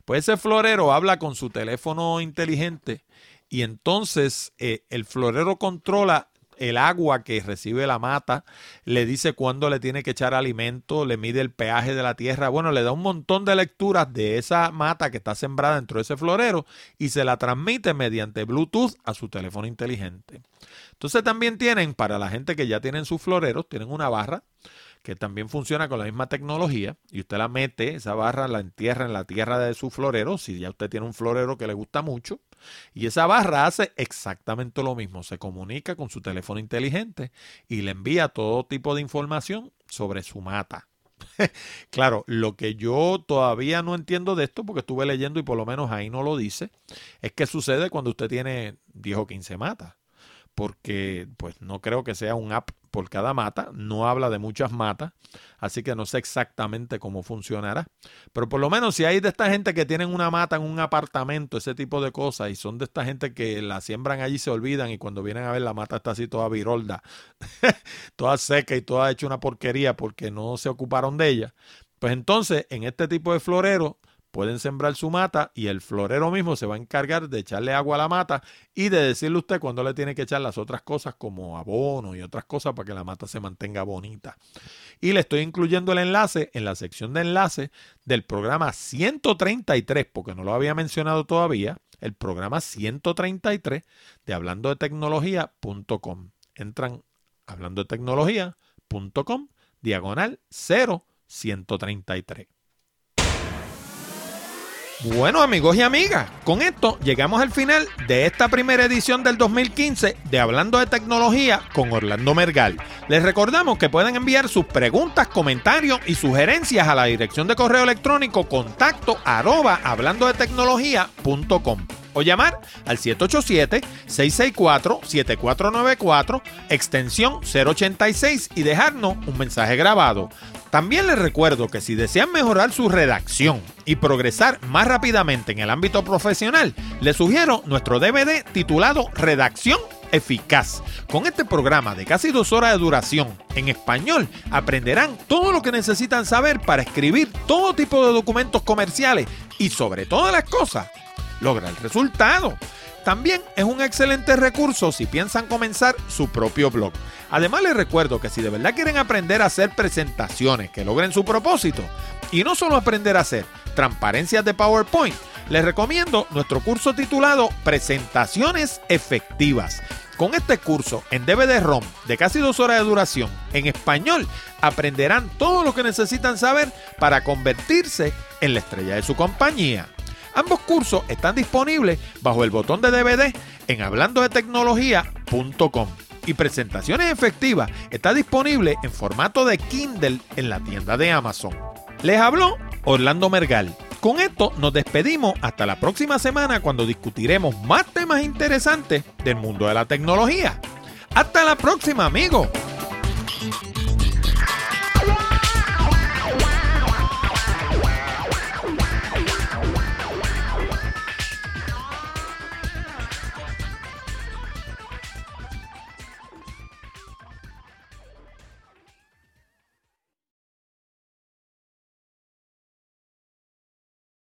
Speaker 1: pues ese florero habla con su teléfono inteligente y entonces eh, el florero controla el agua que recibe la mata, le dice cuándo le tiene que echar alimento, le mide el peaje de la tierra, bueno, le da un montón de lecturas de esa mata que está sembrada dentro de ese florero y se la transmite mediante Bluetooth a su teléfono inteligente. Entonces también tienen, para la gente que ya tienen sus floreros, tienen una barra que también funciona con la misma tecnología y usted la mete, esa barra la entierra en la tierra de su florero, si ya usted tiene un florero que le gusta mucho, y esa barra hace exactamente lo mismo, se comunica con su teléfono inteligente y le envía todo tipo de información sobre su mata. claro, lo que yo todavía no entiendo de esto, porque estuve leyendo y por lo menos ahí no lo dice, es que sucede cuando usted tiene 10 o 15 matas porque pues no creo que sea un app por cada mata, no habla de muchas matas, así que no sé exactamente cómo funcionará. Pero por lo menos si hay de esta gente que tienen una mata en un apartamento, ese tipo de cosas, y son de esta gente que la siembran allí se olvidan y cuando vienen a ver la mata está así toda virolda, toda seca y toda hecha una porquería porque no se ocuparon de ella, pues entonces en este tipo de florero pueden sembrar su mata y el florero mismo se va a encargar de echarle agua a la mata y de decirle a usted cuándo le tiene que echar las otras cosas como abono y otras cosas para que la mata se mantenga bonita. Y le estoy incluyendo el enlace en la sección de enlace del programa 133, porque no lo había mencionado todavía, el programa 133 de hablando de tecnología.com. Entran hablando de tecnología.com, diagonal 0133. Bueno amigos y amigas, con esto llegamos al final de esta primera edición del 2015 de Hablando de Tecnología con Orlando Mergal. Les recordamos que pueden enviar sus preguntas, comentarios y sugerencias a la dirección de correo electrónico contacto arroba hablando de tecnología.com o llamar al 787-664-7494, extensión 086 y dejarnos un mensaje grabado. También les recuerdo que si desean mejorar su redacción y progresar más rápidamente en el ámbito profesional, les sugiero nuestro DVD titulado Redacción eficaz. Con este programa de casi dos horas de duración en español, aprenderán todo lo que necesitan saber para escribir todo tipo de documentos comerciales y sobre todas las cosas, logra el resultado. También es un excelente recurso si piensan comenzar su propio blog. Además les recuerdo que si de verdad quieren aprender a hacer presentaciones que logren su propósito, y no solo aprender a hacer transparencias de PowerPoint, les recomiendo nuestro curso titulado Presentaciones Efectivas. Con este curso en DVD-ROM de casi dos horas de duración en español, aprenderán todo lo que necesitan saber para convertirse en la estrella de su compañía. Ambos cursos están disponibles bajo el botón de DVD en hablandodetecnología.com y Presentaciones Efectivas está disponible en formato de Kindle en la tienda de Amazon. Les habló Orlando Mergal. Con esto nos despedimos hasta la próxima semana cuando discutiremos más temas interesantes del mundo de la tecnología. Hasta la próxima, amigos.